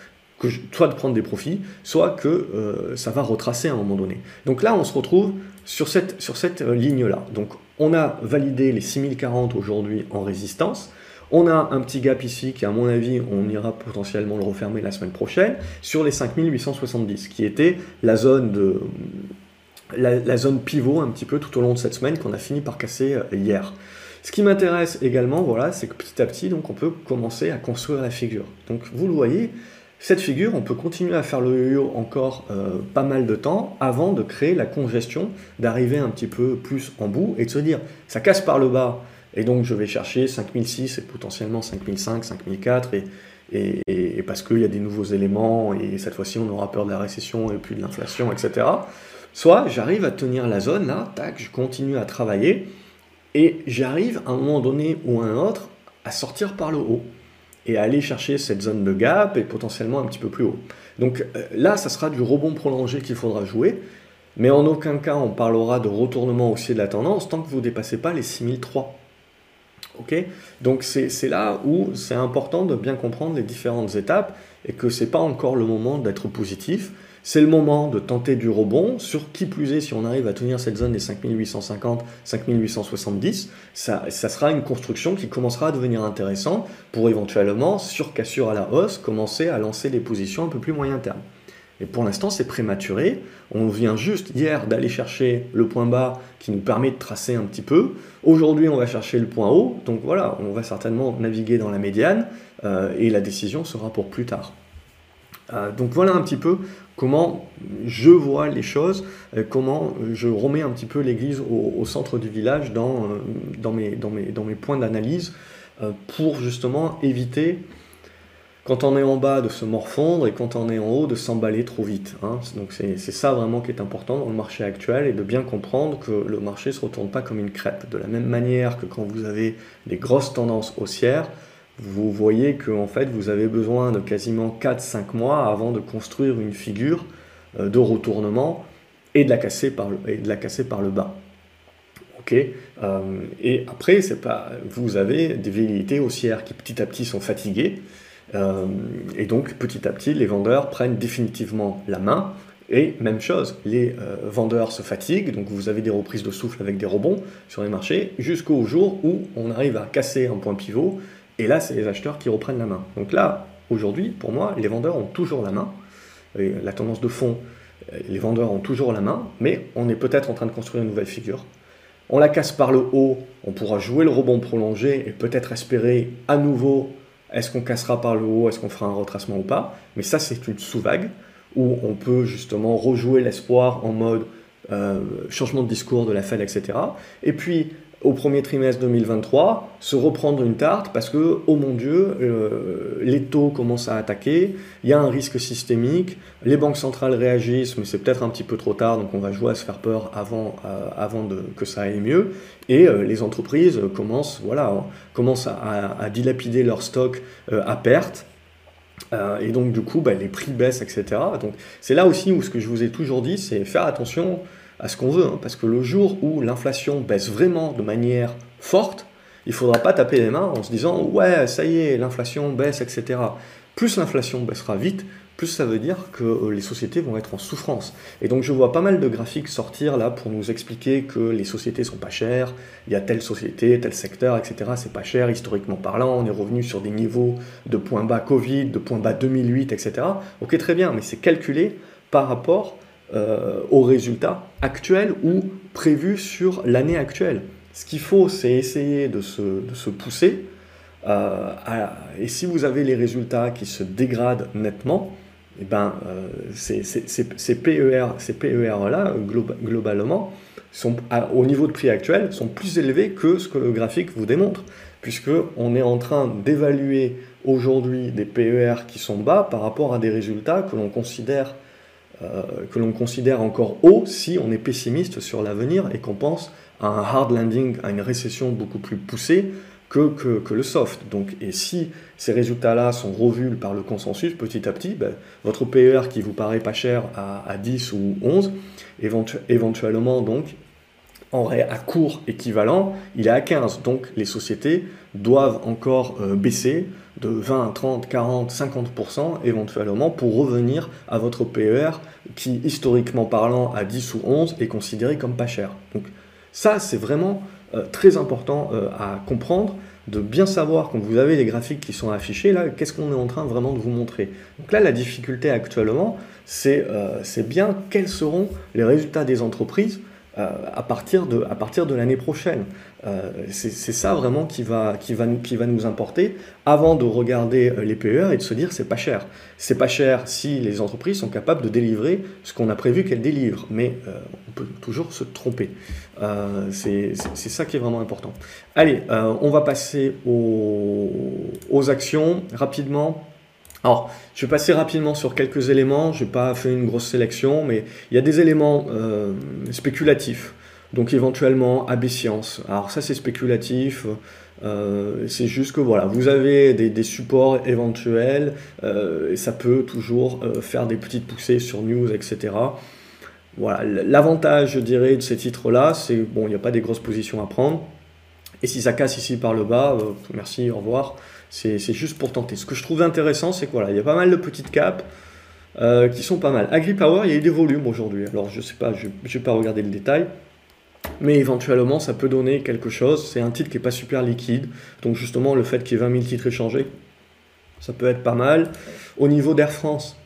Speaker 1: soit de prendre des profits, soit que euh, ça va retracer à un moment donné. Donc là, on se retrouve sur cette, euh, ligne-là. Donc on a validé les 6040 aujourd'hui en résistance. On a un petit gap ici qui, à mon avis, on ira potentiellement le refermer la semaine prochaine sur les 5870, qui était la zone de la, zone pivot un petit peu tout au long de cette semaine qu'on a fini par casser euh, hier. Ce qui m'intéresse également, voilà, c'est que petit à petit, donc, on peut commencer à construire la figure. Donc vous le voyez, cette figure, on peut continuer à faire le yo-yo encore euh, pas mal de temps avant de créer la congestion, d'arriver un petit peu plus en bout et de se dire ça casse par le bas et donc je vais chercher 5006 et potentiellement 5005, 5004 et, et, parce qu'il y a des nouveaux éléments, et cette fois-ci on aura peur de la récession et puis de l'inflation, etc. Soit j'arrive à tenir la zone, là, tac, je continue à travailler, et j'arrive à un moment donné ou à un autre à sortir par le haut et aller chercher cette zone de gap et potentiellement un petit peu plus haut. Donc euh, là, ça sera du rebond prolongé qu'il faudra jouer, mais en aucun cas on parlera de retournement haussier de la tendance tant que vous ne dépassez pas les 6003. Ok? Donc c'est là où c'est important de bien comprendre les différentes étapes et que ce n'est pas encore le moment d'être positif. C'est le moment de tenter du rebond, sur qui plus est, si on arrive à tenir cette zone des 5850, 5870, ça, ça sera une construction qui commencera à devenir intéressante pour éventuellement, sur cassure à la hausse, commencer à lancer des positions un peu plus moyen terme. Et pour l'instant, c'est prématuré. On vient juste hier d'aller chercher le point bas qui nous permet de tracer un petit peu. Aujourd'hui, on va chercher le point haut. Donc voilà, on va certainement naviguer dans la médiane euh, et la décision sera pour plus tard. Euh, donc voilà un petit peu comment je vois les choses, euh, comment je remets un petit peu l'église au, centre du village dans, dans, mes, points d'analyse pour justement éviter quand on est en bas de se morfondre et quand on est en haut de s'emballer trop vite. Hein. Donc c'est ça vraiment qui est important dans le marché actuel et de bien comprendre que le marché ne se retourne pas comme une crêpe. De la même manière que quand vous avez des grosses tendances haussières, vous voyez que en fait vous avez besoin de quasiment 4-5 mois avant de construire une figure euh, de retournement et de la casser par le, et de la casser par le bas. Euh, et après, c'est pas, vous avez des velléités haussières qui petit à petit sont fatiguées euh, et donc, petit à petit, les vendeurs prennent définitivement la main. Et même chose, les vendeurs se fatiguent, donc vous avez des reprises de souffle avec des rebonds sur les marchés, jusqu'au jour où on arrive à casser un point pivot, et là, c'est les acheteurs qui reprennent la main. Donc là, aujourd'hui, pour moi, les vendeurs ont toujours la main. la tendance de fond, euh, les vendeurs ont toujours la main, mais on est peut-être en train de construire une nouvelle figure. On la casse par le haut, on pourra jouer le rebond prolongé et peut-être espérer à nouveau est-ce qu'on cassera par le haut Est-ce qu'on fera un retracement ou pas Mais ça, c'est une sous-vague où on peut justement rejouer l'espoir en mode euh, changement de discours de la Fed, etc. Et puis, au premier trimestre 2023 se reprendre une tarte parce que, oh mon Dieu, euh, les taux commencent à attaquer, il y a un risque systémique, les banques centrales réagissent, mais c'est peut-être un petit peu trop tard, donc on va jouer à se faire peur avant, euh, avant que ça aille mieux. Et euh, les entreprises commencent, voilà, commencent à, dilapider leur stock à perte. et donc du coup, bah, les prix baissent, etc. Donc c'est là aussi où ce que je vous ai toujours dit, c'est faire attention à ce qu'on veut, hein, parce que le jour où l'inflation baisse vraiment de manière forte, il ne faudra pas taper les mains en se disant ouais, ça y est, l'inflation baisse, etc. Plus l'inflation baissera vite, plus ça veut dire que euh, les sociétés vont être en souffrance. Et donc je vois pas mal de graphiques sortir là pour nous expliquer que les sociétés sont pas chères, il y a telle société, tel secteur, etc. C'est pas cher historiquement parlant, on est revenu sur des niveaux de points bas Covid, de points bas 2008, etc. Ok très bien, mais c'est calculé par rapport euh, aux résultats actuels ou prévus sur l'année actuelle. Ce qu'il faut, c'est essayer de se, de se pousser. Euh, et si vous avez les résultats qui se dégradent nettement, eh ben, euh, ces, ces, PER, ces PER-là, globalement, sont, au niveau de prix actuel, sont plus élevés que ce que le graphique vous démontre, puisqu'on est en train d'évaluer aujourd'hui des PER qui sont bas par rapport à des résultats que l'on considère que l'on considère encore haut si on est pessimiste sur l'avenir et qu'on pense à un hard landing, à une récession beaucoup plus poussée que, que, le soft. Donc, et si ces résultats-là sont revus par le consensus petit à petit, ben, votre PER qui vous paraît pas cher à, à 10 ou 11, éventuellement donc à court équivalent, il est à 15. Donc les sociétés doivent encore euh, baisser de 20, 30, 40, 50% éventuellement pour revenir à votre PER qui, historiquement parlant, à 10 ou 11 est considéré comme pas cher. Donc ça, c'est vraiment euh, très important euh, à comprendre, de bien savoir quand vous avez les graphiques qui sont affichés, là, qu'est-ce qu'on est en train vraiment de vous montrer. Donc là, la difficulté actuellement, c'est bien quels seront les résultats des entreprises euh, à partir de l'année prochaine. Euh, c'est ça vraiment qui va, qui, va, qui va nous importer avant de regarder euh, les PER et de se dire c'est pas cher. C'est pas cher si les entreprises sont capables de délivrer ce qu'on a prévu qu'elles délivrent, mais on peut toujours se tromper. c'est ça qui est vraiment important. Allez, on va passer aux, aux actions rapidement. Alors, je vais passer rapidement sur quelques éléments, je n'ai pas fait une grosse sélection, mais il y a des éléments euh, spéculatifs, donc éventuellement AB. Alors ça c'est spéculatif, euh, c'est juste que voilà, vous avez des, supports éventuels, euh, et ça peut toujours faire des petites poussées sur news, etc. Voilà, l'avantage, je dirais, de ces titres-là, c'est bon, il n'y a pas des grosses positions à prendre. Et si ça casse ici par le bas, merci, au revoir. C'est juste pour tenter. Ce que je trouve intéressant, c'est qu'il il y a pas mal de petites capes euh, qui sont pas mal. AgriPower, il y a eu des volumes aujourd'hui. Alors je sais pas, je ne vais pas regarder le détail. Mais éventuellement, ça peut donner quelque chose. C'est un titre qui n'est pas super liquide. Donc justement, le fait qu'il y ait 20 000 titres échangés, ça peut être pas mal. Au niveau d'Air France,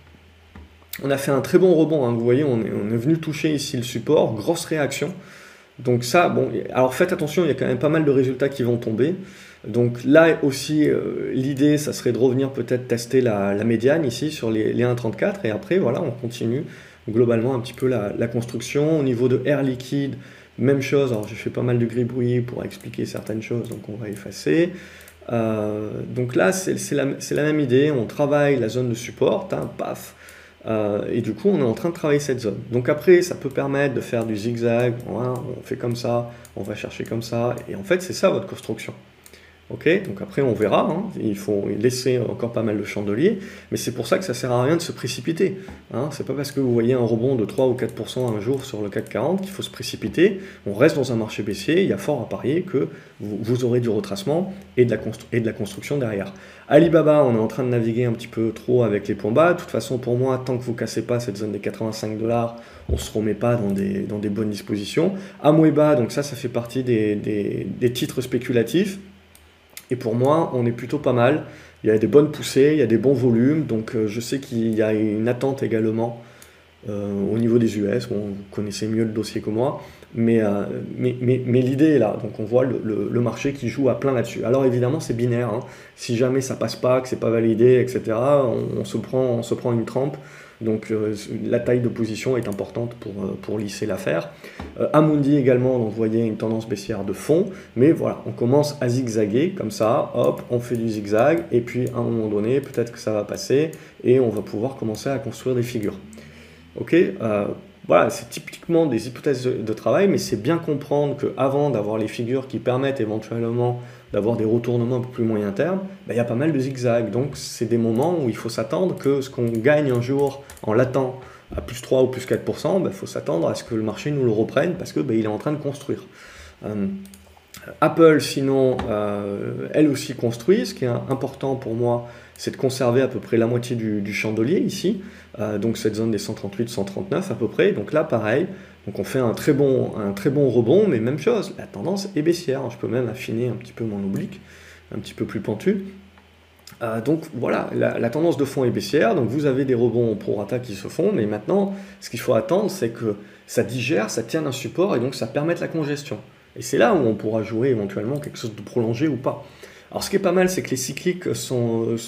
Speaker 1: on a fait un très bon rebond. Hein. Vous voyez, on est, venu toucher ici le support. Grosse réaction. Donc ça, bon, alors faites attention, il y a quand même pas mal de résultats qui vont tomber. Donc là aussi, euh, l'idée, ça serait de revenir peut-être tester la, médiane ici sur les, 1,34 et après, voilà, on continue globalement un petit peu la, construction. Au niveau de air liquide, même chose. Alors j'ai fait pas mal de gribouillis pour expliquer certaines choses, donc on va effacer. Euh, donc là, c'est la, même idée. On travaille la zone de support, hein, paf. Euh, et du coup, on est en train de travailler cette zone. Donc après, ça peut permettre de faire du zigzag. on fait comme ça, on va chercher comme ça. Et en fait, c'est ça votre construction. Ok, donc après on verra, hein. il faut laisser encore pas mal de chandeliers, mais c'est pour ça que ça sert à rien de se précipiter. Hein. C'est pas parce que vous voyez un rebond de 3 ou 4% un jour sur le CAC 40 qu'il faut se précipiter. On reste dans un marché baissier, il y a fort à parier que vous, aurez du retracement et de, la construction derrière. Alibaba, on est en train de naviguer un petit peu trop avec les points bas. De toute façon, pour moi, tant que vous cassez pas cette zone des 85 dollars, on se remet pas dans des, bonnes dispositions. Amweba, donc ça, ça fait partie des titres spéculatifs. Et pour moi, on est plutôt pas mal. Il y a des bonnes poussées, il y a des bons volumes. Donc euh, je sais qu'il y a une attente également euh, au niveau des US. Vous connaissez mieux le dossier que moi. Mais, euh, mais, mais, mais l'idée est là. Donc on voit le, le, marché qui joue à plein là-dessus. Alors évidemment, c'est binaire. Hein. Si jamais ça passe pas, que c'est pas validé, etc., on, se prend, on se prend une trempe. Donc euh, la taille de position est importante pour, euh, pour lisser l'affaire. Euh, Amundi également, vous voyez une tendance baissière de fond, mais voilà, on commence à zigzaguer comme ça, hop, on fait du zigzag, et puis à un moment donné, peut-être que ça va passer, et on va pouvoir commencer à construire des figures. Ok voilà, c'est typiquement des hypothèses de travail, mais c'est bien comprendre qu'avant d'avoir les figures qui permettent éventuellement d'avoir des retournements un peu plus moyen terme, bah, il y a pas mal de zigzags. Donc c'est des moments où il faut s'attendre que ce qu'on gagne un jour en l'attend à plus 3 ou plus 4%, il bah, faut s'attendre à ce que le marché nous le reprenne parce qu'il bah, est en train de construire. Euh, Apple, sinon, euh, elle aussi construit. Ce qui est important pour moi, c'est de conserver à peu près la moitié du, chandelier ici, euh, donc cette zone des 138-139 à peu près. Donc là, pareil, donc on fait un très, bon, rebond, mais même chose, la tendance est baissière. Je peux même affiner un petit peu mon oblique, un petit peu plus pentu. Euh, donc voilà, la, tendance de fond est baissière, donc vous avez des rebonds pro rata qui se font, mais maintenant, ce qu'il faut attendre, c'est que ça digère, ça tienne un support, et donc ça permette la congestion. Et c'est là où on pourra jouer éventuellement quelque chose de prolongé ou pas. Alors ce qui est pas mal, c'est que les cycliques sont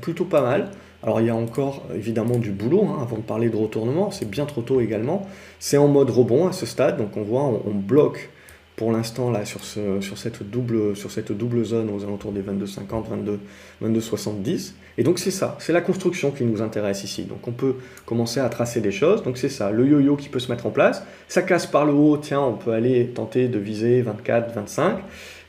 Speaker 1: plutôt pas mal. Alors il y a encore évidemment du boulot hein, avant de parler de retournement, c'est bien trop tôt également. C'est en mode rebond à ce stade, donc on voit, on, bloque pour l'instant là sur, cette double zone aux alentours des 22,50, 22, 22,70. Et donc c'est ça, c'est la construction qui nous intéresse ici. Donc on peut commencer à tracer des choses. Donc c'est ça, le yo-yo qui peut se mettre en place. Ça casse par le haut, tiens, on peut aller tenter de viser 24, 25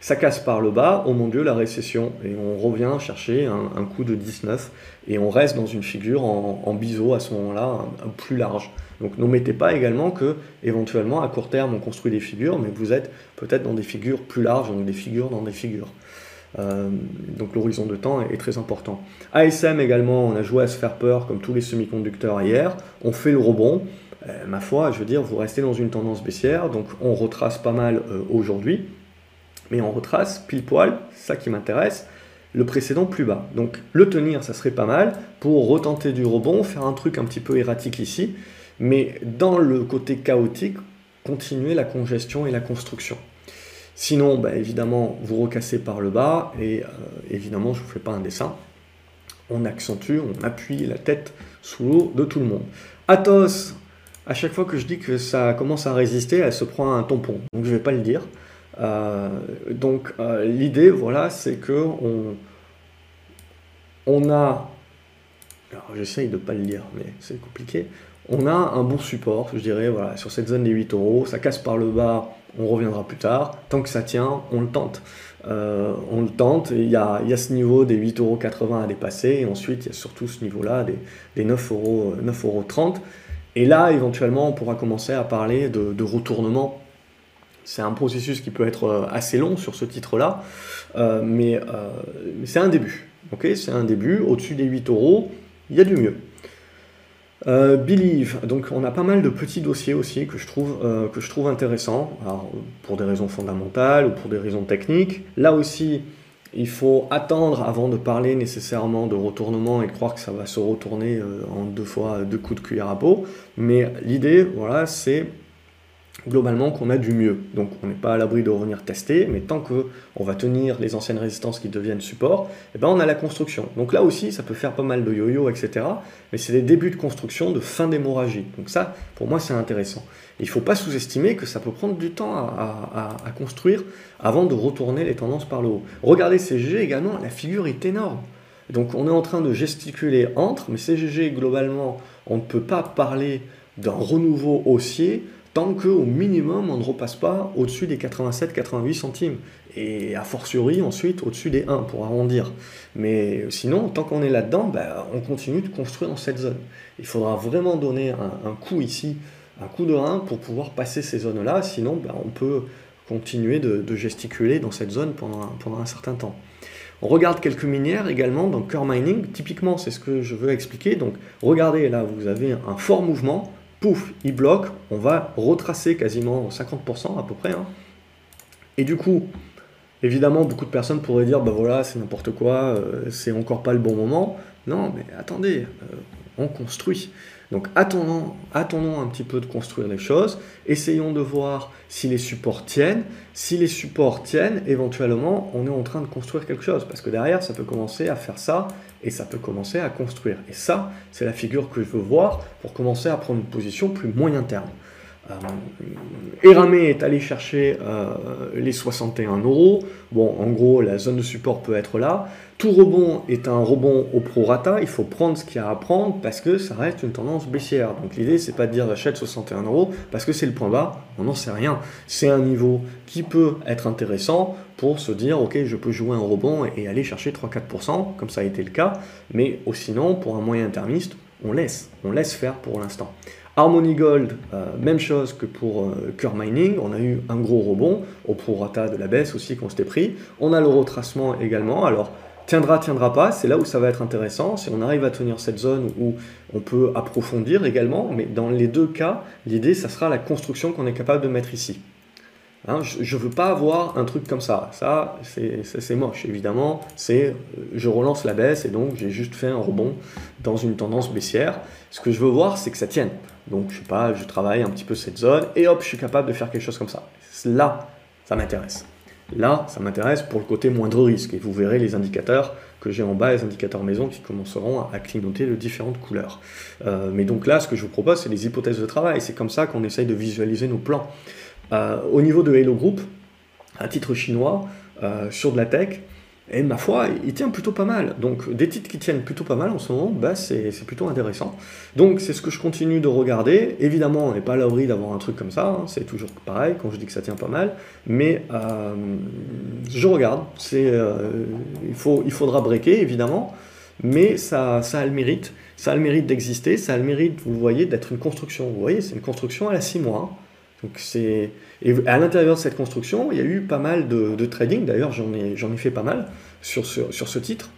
Speaker 1: ça casse par le bas, oh mon dieu, la récession. Et on revient chercher un, coup de 19 et on reste dans une figure en, biseau à ce moment-là, plus large. Donc ne mettez pas également que éventuellement à court terme on construit des figures, mais vous êtes peut-être dans des figures plus larges, donc des figures dans des figures. Euh, donc l'horizon de temps est, très important. ASM également, on a joué à se faire peur comme tous les semi-conducteurs hier. On fait le rebond. Euh, ma foi, je veux dire, vous restez dans une tendance baissière, donc on retrace pas mal euh, aujourd'hui mais on retrace pile poil, ça qui m'intéresse, le précédent plus bas. Donc le tenir, ça serait pas mal pour retenter du rebond, faire un truc un petit peu erratique ici, mais dans le côté chaotique, continuer la congestion et la construction. Sinon, bah, évidemment, vous recassez par le bas et euh, évidemment, je ne vous fais pas un dessin. On accentue, on appuie la tête sous l'eau de tout le monde. Athos, à chaque fois que je dis que ça commence à résister, elle se prend un tampon. Donc je ne vais pas le dire. Euh, donc euh, l'idée, voilà, c'est que on, on a alors j'essaye de ne pas le lire, mais c'est compliqué. On a un bon support, je dirais, voilà, sur cette zone des 8 euros. Ça casse par le bas, on reviendra plus tard. Tant que ça tient, on le tente. Euh, on le tente, il y a, y a, ce niveau des 8,80 euros à dépasser, et ensuite il y a surtout ce niveau-là des, des 9,30 euros, 9 euros. Et là, éventuellement, on pourra commencer à parler de retournement. C'est un processus qui peut être euh, assez long sur ce titre-là, euh, mais, euh, mais c'est un début. C'est un début. Au-dessus des 8 euros, il y a du mieux. Believe, donc on a pas mal de petits dossiers aussi que je trouve, intéressants, pour des raisons fondamentales ou pour des raisons techniques. Là aussi, il faut attendre avant de parler nécessairement de retournement et croire que ça va se retourner en deux fois deux coups de cuillère à peau. Mais l'idée, voilà, c'est globalement qu'on a du mieux. Donc on n'est pas à l'abri de revenir tester, mais tant qu'on va tenir les anciennes résistances qui deviennent support, eh ben on a la construction. Donc là aussi, ça peut faire pas mal de yo-yo, etc. Mais c'est des débuts de construction de fin d'hémorragie. Donc ça, pour moi, c'est intéressant. il ne faut pas sous-estimer que ça peut prendre du temps à, construire avant de retourner les tendances par le haut. Regardez CGG également, la figure est énorme. Donc on est en train de gesticuler entre, mais CGG, globalement, on ne peut pas parler d'un renouveau haussier tant qu'au minimum on ne repasse pas au-dessus des 87-88 centimes. Et a fortiori ensuite au-dessus des 1 pour arrondir. Mais sinon, tant qu'on est là-dedans, ben, on continue de construire dans cette zone. Il faudra vraiment donner un, coup ici, un coup de 1 pour pouvoir passer ces zones-là, sinon ben, on peut continuer de, gesticuler dans cette zone pendant pendant un certain temps. On regarde quelques minières également dans Core Mining. Typiquement, c'est ce que je veux expliquer. Donc, regardez là, vous avez un fort mouvement pouf, il bloque, on va retracer quasiment 50% à peu près. Hein. Et du coup, évidemment, beaucoup de personnes pourraient dire, bah voilà, c'est n'importe quoi, euh, c'est encore pas le bon moment. Non, mais attendez, euh, on construit. Donc attendons, attendons un petit peu de construire les choses, essayons de voir si les supports tiennent. Si les supports tiennent, éventuellement, on est en train de construire quelque chose, parce que derrière, ça peut commencer à faire ça, et ça peut commencer à construire. Et ça, c'est la figure que je veux voir pour commencer à prendre une position plus moyen terme. Euh, Eramé est allé chercher euh, les 61 euros. Bon, en gros, la zone de support peut être là. Tout rebond est un rebond au prorata. Il faut prendre ce qu'il y a à prendre parce que ça reste une tendance baissière. Donc l'idée, c'est pas de dire j'achète 61 euros parce que c'est le point bas. On n'en sait rien. C'est un niveau qui peut être intéressant pour se dire ok, je peux jouer un rebond et aller chercher 3-4%, comme ça a été le cas. Mais sinon, pour un moyen termiste, on laisse. On laisse faire pour l'instant. Harmony Gold, euh, même chose que pour euh, Mining, on a eu un gros rebond au prorata de la baisse aussi qu'on s'était pris. On a le retracement également, alors tiendra, tiendra pas, c'est là où ça va être intéressant, si on arrive à tenir cette zone où on peut approfondir également, mais dans les deux cas, l'idée, ça sera la construction qu'on est capable de mettre ici. Hein, je ne veux pas avoir un truc comme ça. Ça, c'est moche, évidemment. C'est euh, je relance la baisse et donc j'ai juste fait un rebond dans une tendance baissière. Ce que je veux voir, c'est que ça tienne. Donc, je sais pas, je travaille un petit peu cette zone et hop, je suis capable de faire quelque chose comme ça. Là, ça m'intéresse. Là, ça m'intéresse pour le côté moindre risque. Et vous verrez les indicateurs que j'ai en bas, les indicateurs maison qui commenceront à clignoter de différentes couleurs. Euh, mais donc là, ce que je vous propose, c'est des hypothèses de travail. C'est comme ça qu'on essaye de visualiser nos plans. Euh, au niveau de Hello Group, un titre chinois euh, sur de la tech, et ma foi, il tient plutôt pas mal. Donc des titres qui tiennent plutôt pas mal en ce moment, bah, c'est plutôt intéressant. Donc c'est ce que je continue de regarder. Évidemment, on n'est pas à l'abri d'avoir un truc comme ça, hein. c'est toujours pareil quand je dis que ça tient pas mal. Mais euh, je regarde, il, faut, il faudra breaker évidemment, mais ça, ça a le mérite. Ça a le mérite d'exister, ça a le mérite, vous voyez, d'être une construction. Vous voyez, c'est une construction à la 6 mois. Hein. Donc c'est et à l'intérieur de cette construction, il y a eu pas mal de, trading. D'ailleurs, j'en ai fait pas mal sur ce, titre.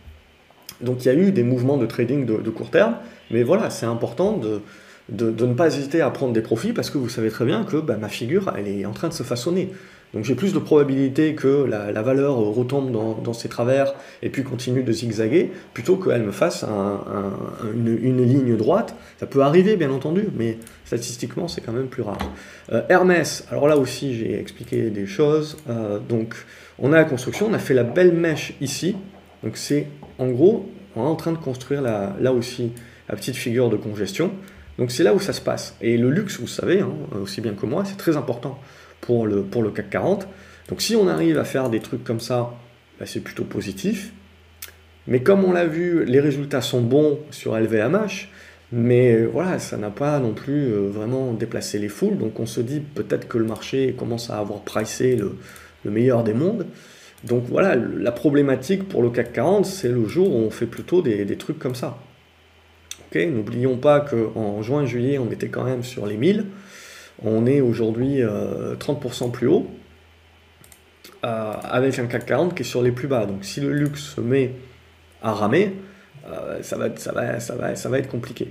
Speaker 1: Donc il y a eu des mouvements de trading de, court terme, mais voilà, c'est important de, de, ne pas hésiter à prendre des profits parce que vous savez très bien que bah, ma figure, elle est en train de se façonner. Donc j'ai plus de probabilité que la, valeur retombe dans, ses travers et puis continue de zigzaguer, plutôt qu'elle me fasse une, ligne droite. Ça peut arriver bien entendu, mais statistiquement c'est quand même plus rare. Euh, Hermès, alors là aussi j'ai expliqué des choses. Euh, donc on a la construction, on a fait la belle mèche ici. Donc c'est en gros, on est en train de construire là aussi la petite figure de congestion. Donc c'est là où ça se passe. Et le luxe, vous savez, hein, aussi bien que moi, c'est très important pour le, pour le CAC 40. Donc si on arrive à faire des trucs comme ça, bah, c'est plutôt positif. Mais comme on l'a vu, les résultats sont bons sur LVMH, mais voilà, ça n'a pas non plus euh, vraiment déplacé les foules. Donc on se dit peut-être que le marché commence à avoir pricé le, meilleur des mondes. Donc voilà, la problématique pour le CAC 40, c'est le jour où on fait plutôt des, trucs comme ça. N'oublions pas qu'en juin-juillet, on était quand même sur les 1000. On est aujourd'hui 30% euh, plus haut, euh, avec un CAC 40 qui est sur les plus bas. Donc si le luxe se met à ramer, euh, ça, va, être compliqué.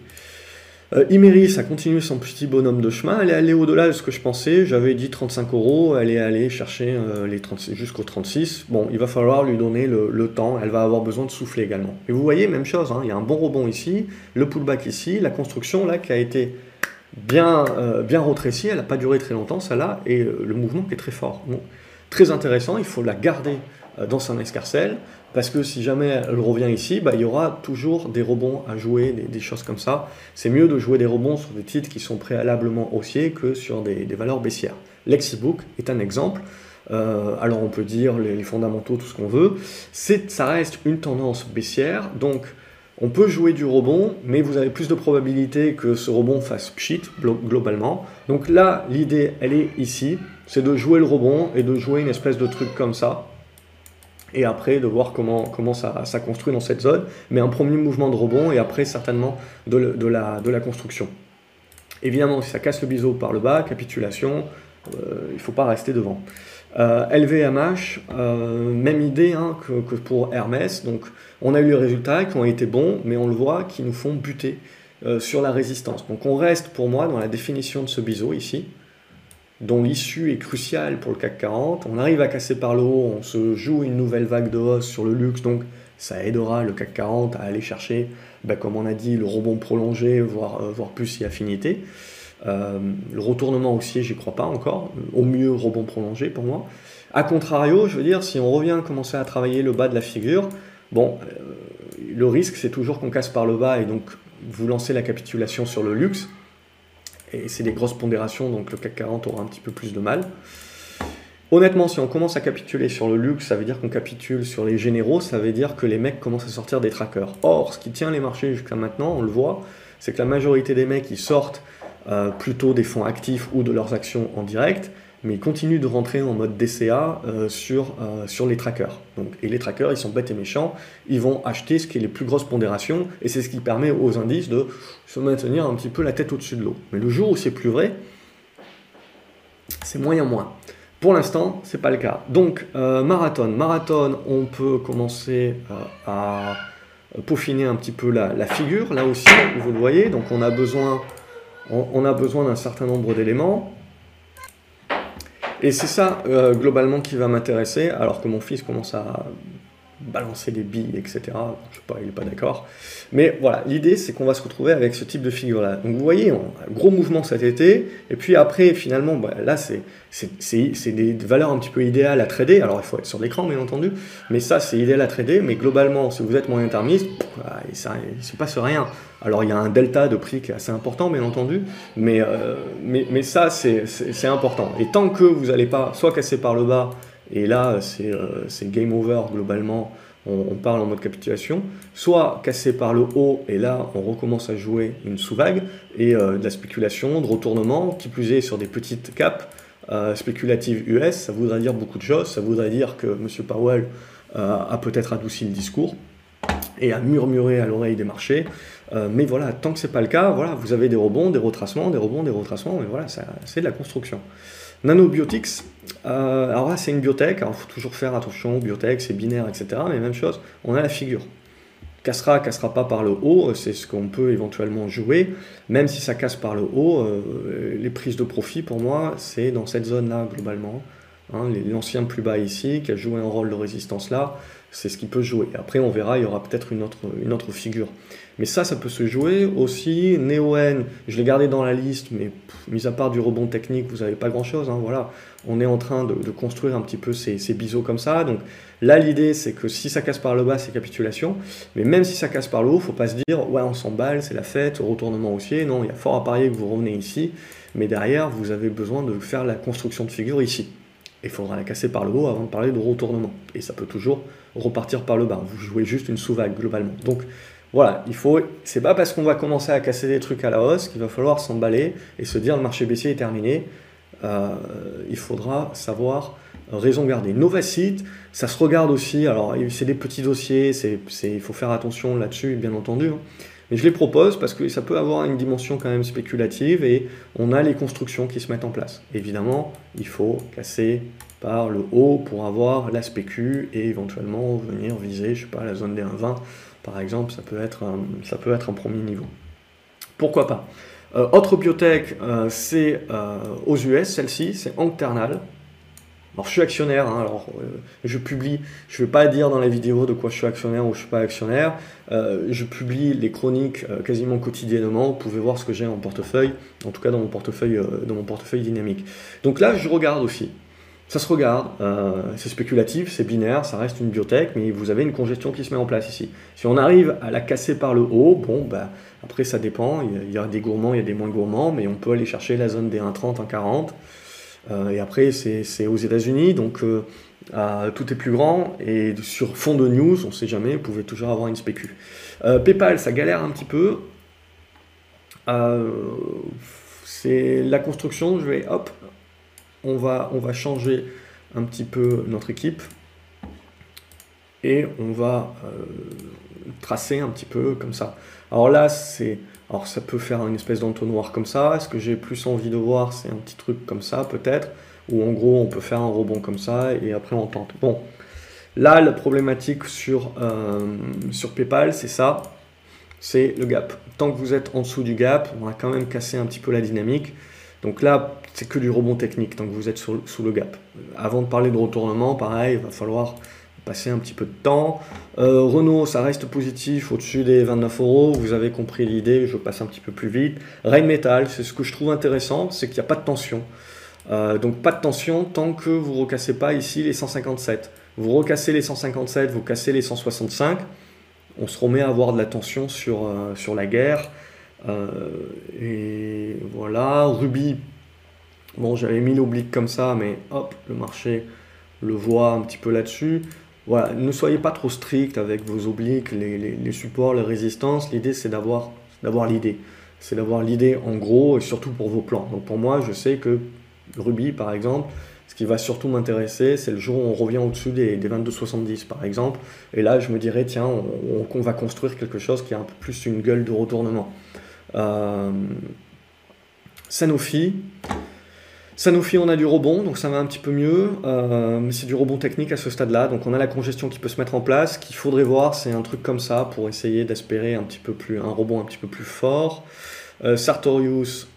Speaker 1: Imeris a continué son petit bonhomme de chemin. Elle est allée au-delà de ce que je pensais. J'avais dit 35 euros. Elle est allée chercher jusqu'au 36. Bon, il va falloir lui donner le, temps. Elle va avoir besoin de souffler également. Et vous voyez, même chose. Hein, il y a un bon rebond ici, le pullback ici, la construction là qui a été bien, bien retrécie. Elle n'a pas duré très longtemps, celle-là, et le mouvement est très fort. très intéressant. Il faut la garder dans son escarcelle. Parce que si jamais elle revient ici, bah, il y aura toujours des rebonds à jouer, des, choses comme ça. C'est mieux de jouer des rebonds sur des titres qui sont préalablement haussiers que sur des, valeurs baissières. Lexibook est un exemple. Euh, alors on peut dire les, fondamentaux, tout ce qu'on veut. Ça reste une tendance baissière, donc on peut jouer du rebond, mais vous avez plus de probabilité que ce rebond fasse pchit globalement. Donc là, l'idée, elle est ici, c'est de jouer le rebond et de jouer une espèce de truc comme ça et après de voir comment, ça, ça, construit dans cette zone, mais un premier mouvement de rebond et après certainement de, la, de la construction. Évidemment, si ça casse le biseau par le bas, capitulation, euh, il ne faut pas rester devant. LVMH, euh, euh, même idée hein, que, pour Hermès, donc on a eu les résultats qui ont été bons, mais on le voit, qui nous font buter sur la résistance. Donc on reste pour moi dans la définition de ce biseau ici, dont l'issue est cruciale pour le CAC 40. On arrive à casser par le haut, on se joue une nouvelle vague de hausse sur le luxe, donc ça aidera le CAC 40 à aller chercher, ben, comme on a dit, le rebond prolongé, voire, euh, voire plus si affinité. Euh, le retournement haussier, j'y crois pas encore. Au mieux, rebond prolongé pour moi. A contrario, je veux dire, si on revient commencer à travailler le bas de la figure, bon, euh, le risque, c'est toujours qu'on casse par le bas et donc vous lancez la capitulation sur le luxe et c'est des grosses pondérations, donc le CAC 40 aura un petit peu plus de mal. Honnêtement, si on commence à capituler sur le luxe, ça veut dire qu'on capitule sur les généraux, ça veut dire que les mecs commencent à sortir des trackers. Or, ce qui tient les marchés jusqu'à maintenant, on le voit, c'est que la majorité des mecs, ils sortent euh, plutôt des fonds actifs ou de leurs actions en direct, mais ils continuent de rentrer en mode DCA euh, sur, euh, sur les trackers. Donc, et les trackers, ils sont bêtes et méchants, ils vont acheter ce qui est les plus grosses pondérations, et c'est ce qui permet aux indices de se maintenir un petit peu la tête au-dessus de l'eau. Mais le jour où c'est plus vrai, c'est moyen moins. Pour l'instant, c'est pas le cas. Donc, marathon. Marathon, on peut commencer à peaufiner un petit peu la, figure, là aussi, vous le voyez. Donc, on a besoin, on a besoin d'un certain nombre d'éléments. Et c'est ça, euh, globalement, qui va m'intéresser, alors que mon fils commence à balancer des billes, etc. Je sais pas, il n'est pas d'accord. Mais voilà, l'idée, c'est qu'on va se retrouver avec ce type de figure-là. Donc vous voyez, un gros mouvement cet été, et puis après, finalement, bah, là, c'est des valeurs un petit peu idéales à trader. Alors il faut être sur l'écran, bien entendu, mais ça, c'est idéal à trader. Mais globalement, si vous êtes moyen termiste, bah, il ne se passe rien. Alors il y a un delta de prix qui est assez important, bien entendu, mais, euh, mais, mais, ça, c'est important. Et tant que vous n'allez pas soit casser par le bas, et là, euh, c'est game over globalement, on, parle en mode capitulation, soit cassé par le haut, et là, on recommence à jouer une sous-vague, et euh, de la spéculation, de retournement, qui plus est sur des petites caps euh, spéculatives US, ça voudrait dire beaucoup de choses, ça voudrait dire que M. Powell a peut-être adouci le discours, et a murmuré à l'oreille des marchés. mais voilà, tant que c'est pas le cas, voilà, vous avez des rebonds, des retracements, des rebonds, des retracements, mais voilà, c'est de la construction. Nanobiotics, euh, alors là c'est une biotech, alors faut toujours faire attention, biotech c'est binaire, etc. Mais même chose, on a la figure. Cassera, cassera pas par le haut, c'est ce qu'on peut éventuellement jouer. Même si ça casse par le haut, euh, les prises de profit pour moi c'est dans cette zone-là globalement. Hein, L'ancien plus bas ici, qui a joué un rôle de résistance là, c'est ce qui peut jouer. Après, on verra, il y aura peut-être une autre figure. Mais ça, ça peut se jouer aussi. Neoen, je l'ai gardé dans la liste, mais mis à part du rebond technique, vous n'avez pas grand-chose. Hein, voilà. On est en train de, construire un petit peu ces, ces, biseaux comme ça. Donc là, l'idée, c'est que si ça casse par le bas, c'est capitulation. Mais même si ça casse par le haut, faut pas se dire, ouais, on s'emballe, c'est la fête, retournement haussier. Non, il y a fort à parier que vous revenez ici. Mais derrière, vous avez besoin de faire la construction de figure ici. il faudra la casser par le haut avant de parler de retournement. Et ça peut toujours repartir par le bas. Vous jouez juste une sous-vague globalement. Donc voilà, il faut. C'est pas parce qu'on va commencer à casser des trucs à la hausse qu'il va falloir s'emballer et se dire le marché baissier est terminé. Euh, il faudra savoir raison garder. Novacite, ça se regarde aussi. Alors c'est des petits dossiers, c'est, il faut faire attention là-dessus, bien entendu. Hein. Mais je les propose parce que ça peut avoir une dimension quand même spéculative et on a les constructions qui se mettent en place. Évidemment, il faut casser par le haut pour avoir la spécu et éventuellement venir viser, je sais pas, la zone des 1,20 par exemple, ça peut être un, ça peut être un premier niveau. Pourquoi pas? Euh, Autre biotech, euh, c'est euh, aux US, celle-ci, c'est Ancternal. Alors je suis actionnaire, hein, alors euh, je publie, je ne vais pas dire dans la vidéo de quoi je suis actionnaire ou je ne suis pas actionnaire, je publie les chroniques quasiment quotidiennement, vous pouvez voir ce que j'ai en portefeuille, en tout cas dans mon portefeuille, dans mon portefeuille dynamique. Donc là je regarde aussi, ça se regarde, c'est spéculatif, c'est binaire, ça reste une biotech, mais vous avez une congestion qui se met en place ici. Si on arrive à la casser par le haut, bon, bah, après ça dépend, il y, a, des gourmands, il y a des moins gourmands, mais on peut aller chercher la zone des 1,30, 1,40. Euh, et après, c'est aux États-Unis, donc euh, tout est plus grand. Et sur fond de news, on ne sait jamais, vous pouvez toujours avoir une spécu. Euh, PayPal, ça galère un petit peu. c'est la construction, je vais, hop, on va, on va changer un petit peu notre équipe et on va tracer un petit peu comme ça. Alors là, c'est alors ça peut faire une espèce d'entonnoir comme ça. Est-ce que j'ai plus envie de voir C'est un petit truc comme ça peut-être? Ou en gros on peut faire un rebond comme ça et après on tente. Bon, là la problématique sur, euh, sur PayPal c'est ça. C'est le gap. Tant que vous êtes en dessous du gap, on va quand même casser un petit peu la dynamique. Donc là, c'est que du rebond technique tant que vous êtes sous, le gap. Avant de parler de retournement, pareil, il va falloir passer un petit peu de temps. Euh, Renault, ça reste positif au-dessus des 29 euros. Vous avez compris l'idée, je passe un petit peu plus vite. Metal, c'est ce que je trouve intéressant, c'est qu'il n'y a pas de tension. Euh, donc pas de tension tant que vous ne recassez pas ici les 157. Vous recassez les 157, vous cassez les 165, on se remet à avoir de la tension sur, euh, sur la guerre. et voilà, Ruby, bon j'avais mis l'oblique comme ça, mais hop, le marché le voit un petit peu là-dessus. Voilà, ne soyez pas trop strict avec vos obliques, les, supports, les résistances. L'idée, c'est d'avoir, l'idée. C'est d'avoir l'idée en gros et surtout pour vos plans. Donc pour moi, je sais que Ruby, par exemple, ce qui va surtout m'intéresser, c'est le jour où on revient au-dessus des, des 22,70 par exemple. Et là, je me dirais, tiens, on, va construire quelque chose qui a un peu plus une gueule de retournement. Euh, Sanofi, Sanofi, on a du rebond, donc ça va un petit peu mieux, euh, mais c'est du rebond technique à ce stade-là. Donc on a la congestion qui peut se mettre en place. Ce qu'il faudrait voir, c'est un truc comme ça pour essayer d'espérer un petit peu plus, un rebond un petit peu plus fort. Euh, Sartorius,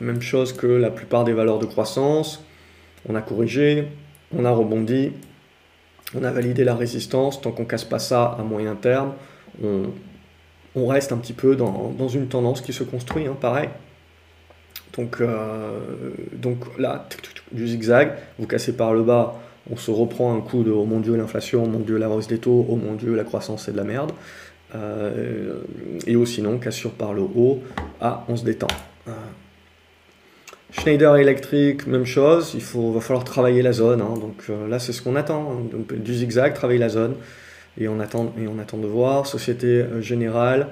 Speaker 1: même chose que la plupart des valeurs de croissance. On a corrigé, on a rebondi, on a validé la résistance. Tant qu'on casse pas ça à moyen terme, on, reste un petit peu dans, une tendance qui se construit, hein, pareil. Donc, euh, donc là, du zigzag, vous cassez par le bas, on se reprend un coup de oh mon dieu l'inflation, oh mon dieu la hausse des taux, oh mon dieu la croissance c'est de la merde. Euh, et ou sinon, cassure par le haut, ah on se détend. Euh, Schneider Electric, même chose, il faut, va falloir travailler la zone. Hein. donc là c'est ce qu'on attend, hein. du zigzag, travailler la zone. Et on attend, et on attend de voir. Société Générale,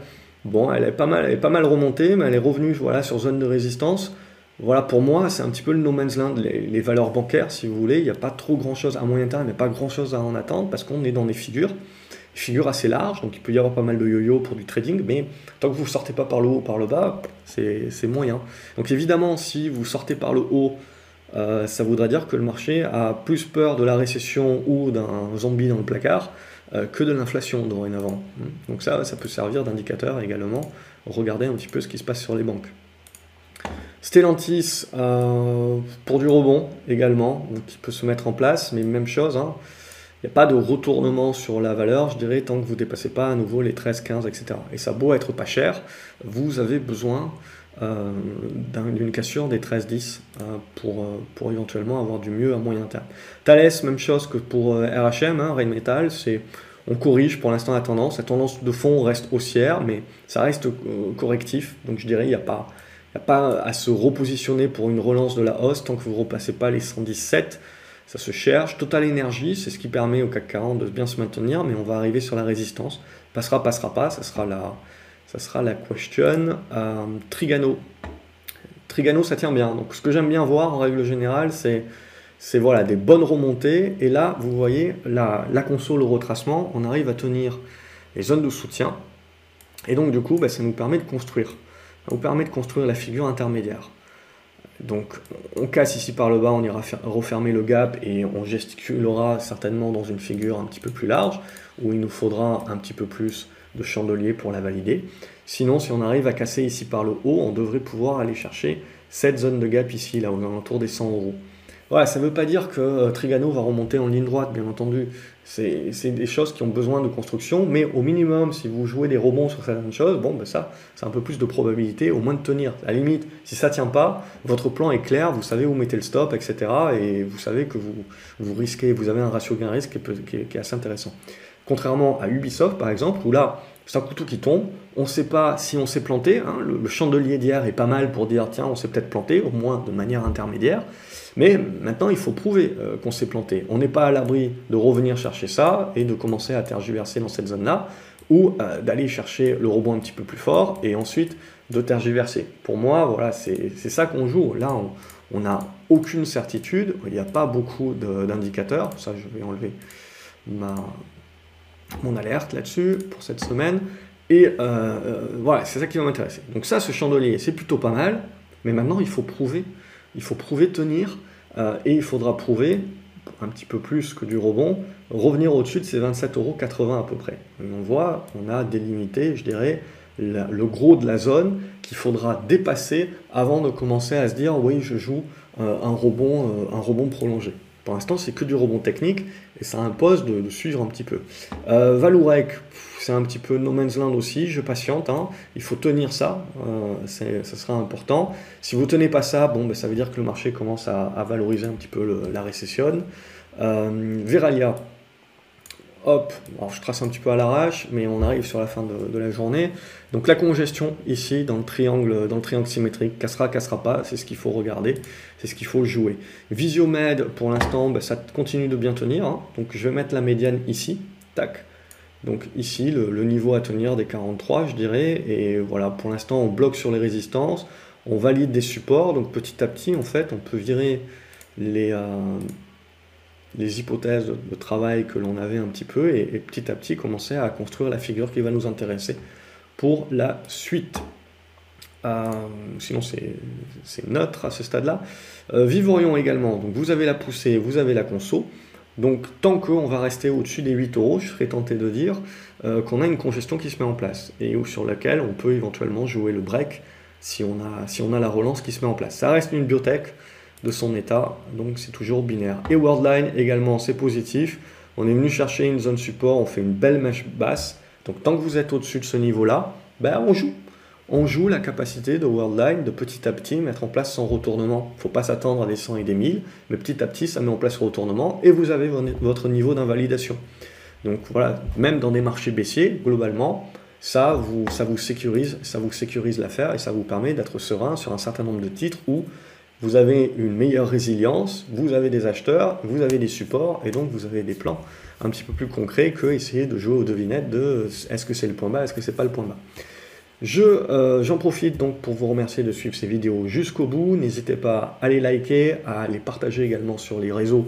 Speaker 1: Bon, elle est pas mal, elle est pas mal remontée, mais elle est revenue voilà, sur zone de résistance. Voilà, pour moi, c'est un petit peu le no man's land, les, valeurs bancaires, si vous voulez. Il n'y a pas trop grand chose à moyen terme, il n'y a pas grand chose à en attendre parce qu'on est dans des figures, figures assez larges, donc il peut y avoir pas mal de yo-yo pour du trading, mais tant que vous ne sortez pas par le haut ou par le bas, c'est moyen. Donc évidemment, si vous sortez par le haut, euh, ça voudrait dire que le marché a plus peur de la récession ou d'un zombie dans le placard que de l'inflation dorénavant. Donc ça, ça peut servir d'indicateur également. Regardez un petit peu ce qui se passe sur les banques. Stellantis, euh, pour du rebond également, qui peut se mettre en place, mais même chose. Hein. Il n'y a pas de retournement sur la valeur, je dirais, tant que vous ne dépassez pas à nouveau les 13, 15, etc. Et ça beau être pas cher, vous avez besoin euh, d'une cassure des 13-10 euh, pour, euh, pour éventuellement avoir du mieux à moyen terme. Thales, même chose que pour RHM, hein, c'est on corrige pour l'instant la tendance. La tendance de fond reste haussière, mais ça reste correctif. Donc je dirais il n'y a, pas, a pas à se repositionner pour une relance de la hausse tant que vous ne repassez pas les 117. Ça se cherche. Total Energy, c'est ce qui permet au CAC 40 de bien se maintenir, mais on va arriver sur la résistance. Passera, passera pas, ça sera la, ça sera la question. Euh, Trigano. Trigano, ça tient bien. Donc ce que j'aime bien voir en règle générale, c'est c'est voilà, des bonnes remontées. Et là, vous voyez, la, console, le retracement, on arrive à tenir les zones de soutien. Et donc, du coup, bah, ça nous permet de construire. Ça nous permet de construire la figure intermédiaire. Donc, on casse ici par le bas, on ira refermer le gap et on gesticulera certainement dans une figure un petit peu plus large, où il nous faudra un petit peu plus de chandelier pour la valider. Sinon, si on arrive à casser ici par le haut, on devrait pouvoir aller chercher cette zone de gap ici, là, autour des 100 euros. Voilà, ça ne veut pas dire que euh, Trigano va remonter en ligne droite, bien entendu. C'est des choses qui ont besoin de construction, mais au minimum, si vous jouez des rebonds sur certaines choses, bon, ben ça, c'est un peu plus de probabilité, au moins de tenir. À la limite, si ça ne tient pas, votre plan est clair, vous savez où mettez le stop, etc. Et vous savez que vous, risquez, vous avez un ratio gain-risque qui, est assez intéressant. Contrairement à Ubisoft, par exemple, où là, c'est un couteau qui tombe, on ne sait pas si on s'est planté, hein. le, chandelier d'hier est pas mal pour dire, tiens, on s'est peut-être planté, au moins de manière intermédiaire. Mais maintenant, il faut prouver euh, qu'on s'est planté. On n'est pas à l'abri de revenir chercher ça et de commencer à tergiverser dans cette zone-là, ou euh, d'aller chercher le rebond un petit peu plus fort et ensuite de tergiverser. Pour moi, voilà, c'est ça qu'on joue. Là, on n'a aucune certitude, il n'y a pas beaucoup d'indicateurs. Ça, je vais enlever ma, mon alerte là-dessus pour cette semaine. Et euh, voilà, c'est ça qui va m'intéresser. Donc ça, ce chandelier, c'est plutôt pas mal, mais maintenant, il faut prouver il faut prouver tenir euh, et il faudra prouver un petit peu plus que du rebond, revenir au-dessus de ces 27,80 euros à peu près. on voit, on a délimité, je dirais, le gros de la zone qu'il faudra dépasser avant de commencer à se dire oui, je joue euh, un, rebond, euh, un rebond prolongé. Pour l'instant, c'est que du rebond technique et ça impose de, suivre un petit peu. Euh, Valourec, c'est un petit peu no man's land aussi, je patiente, hein. il faut tenir ça, euh, ça sera important. Si vous tenez pas ça, bon, ben, ça veut dire que le marché commence à, valoriser un petit peu la récession. Euh, Veralia, hop, alors je trace un petit peu à l'arrache, mais on arrive sur la fin de, la journée. Donc la congestion ici dans le triangle, dans le triangle symétrique, cassera, cassera pas, c'est ce qu'il faut regarder, c'est ce qu'il faut jouer. Visiomed, pour l'instant, bah, ça continue de bien tenir, hein. donc je vais mettre la médiane ici, tac. Donc ici, le, niveau à tenir des 43, je dirais, et voilà, pour l'instant, on bloque sur les résistances, on valide des supports, donc petit à petit, en fait, on peut virer les... Euh, les hypothèses de travail que l'on avait un petit peu et, petit à petit commencer à construire la figure qui va nous intéresser pour la suite. Sinon, c'est neutre à ce stade-là. Euh, Vivorion également. Donc, vous avez la poussée, vous avez la conso. Donc, tant qu'on va rester au-dessus des 8 euros, je serais tenté de dire euh, qu'on a une congestion qui se met en place et sur laquelle on peut éventuellement jouer le break si on, a, si on a la relance qui se met en place. Ça reste une biotech de son état, donc c'est toujours binaire. Et Worldline également, c'est positif. On est venu chercher une zone support, on fait une belle mèche basse. Donc tant que vous êtes au-dessus de ce niveau-là, ben on joue. On joue la capacité de Worldline de petit à petit mettre en place son retournement. Il ne faut pas s'attendre à des 100 et des 1000, mais petit à petit, ça met en place le retournement et vous avez votre niveau d'invalidation. Donc voilà, même dans des marchés baissiers, globalement, ça vous, ça vous sécurise, ça vous sécurise l'affaire et ça vous permet d'être serein sur un certain nombre de titres où vous avez une meilleure résilience, vous avez des acheteurs, vous avez des supports, et donc vous avez des plans un petit peu plus concrets que essayer de jouer aux devinettes de est-ce que c'est le point bas, est-ce que c'est pas le point bas. Je, euh, j'en profite donc pour vous remercier de suivre ces vidéos jusqu'au bout. N'hésitez pas à les liker, à les partager également sur les réseaux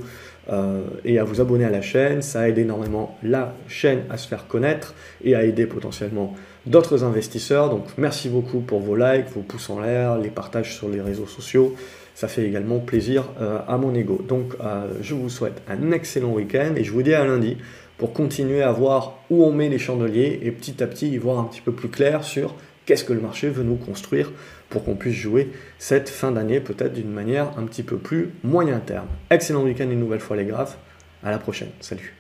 Speaker 1: euh, et à vous abonner à la chaîne. Ça aide énormément la chaîne à se faire connaître et à aider potentiellement d'autres investisseurs. Donc merci beaucoup pour vos likes, vos pouces en l'air, les partages sur les réseaux sociaux. Ça fait également plaisir euh, à mon ego. Donc je vous souhaite un excellent week-end et je vous dis à lundi pour continuer à voir où on met les chandeliers et petit à petit y voir un petit peu plus clair sur qu'est-ce que le marché veut nous construire pour qu'on puisse jouer cette fin d'année peut-être d'une manière un petit peu plus moyen terme. Excellent week-end une nouvelle fois les graphes. À la prochaine. Salut.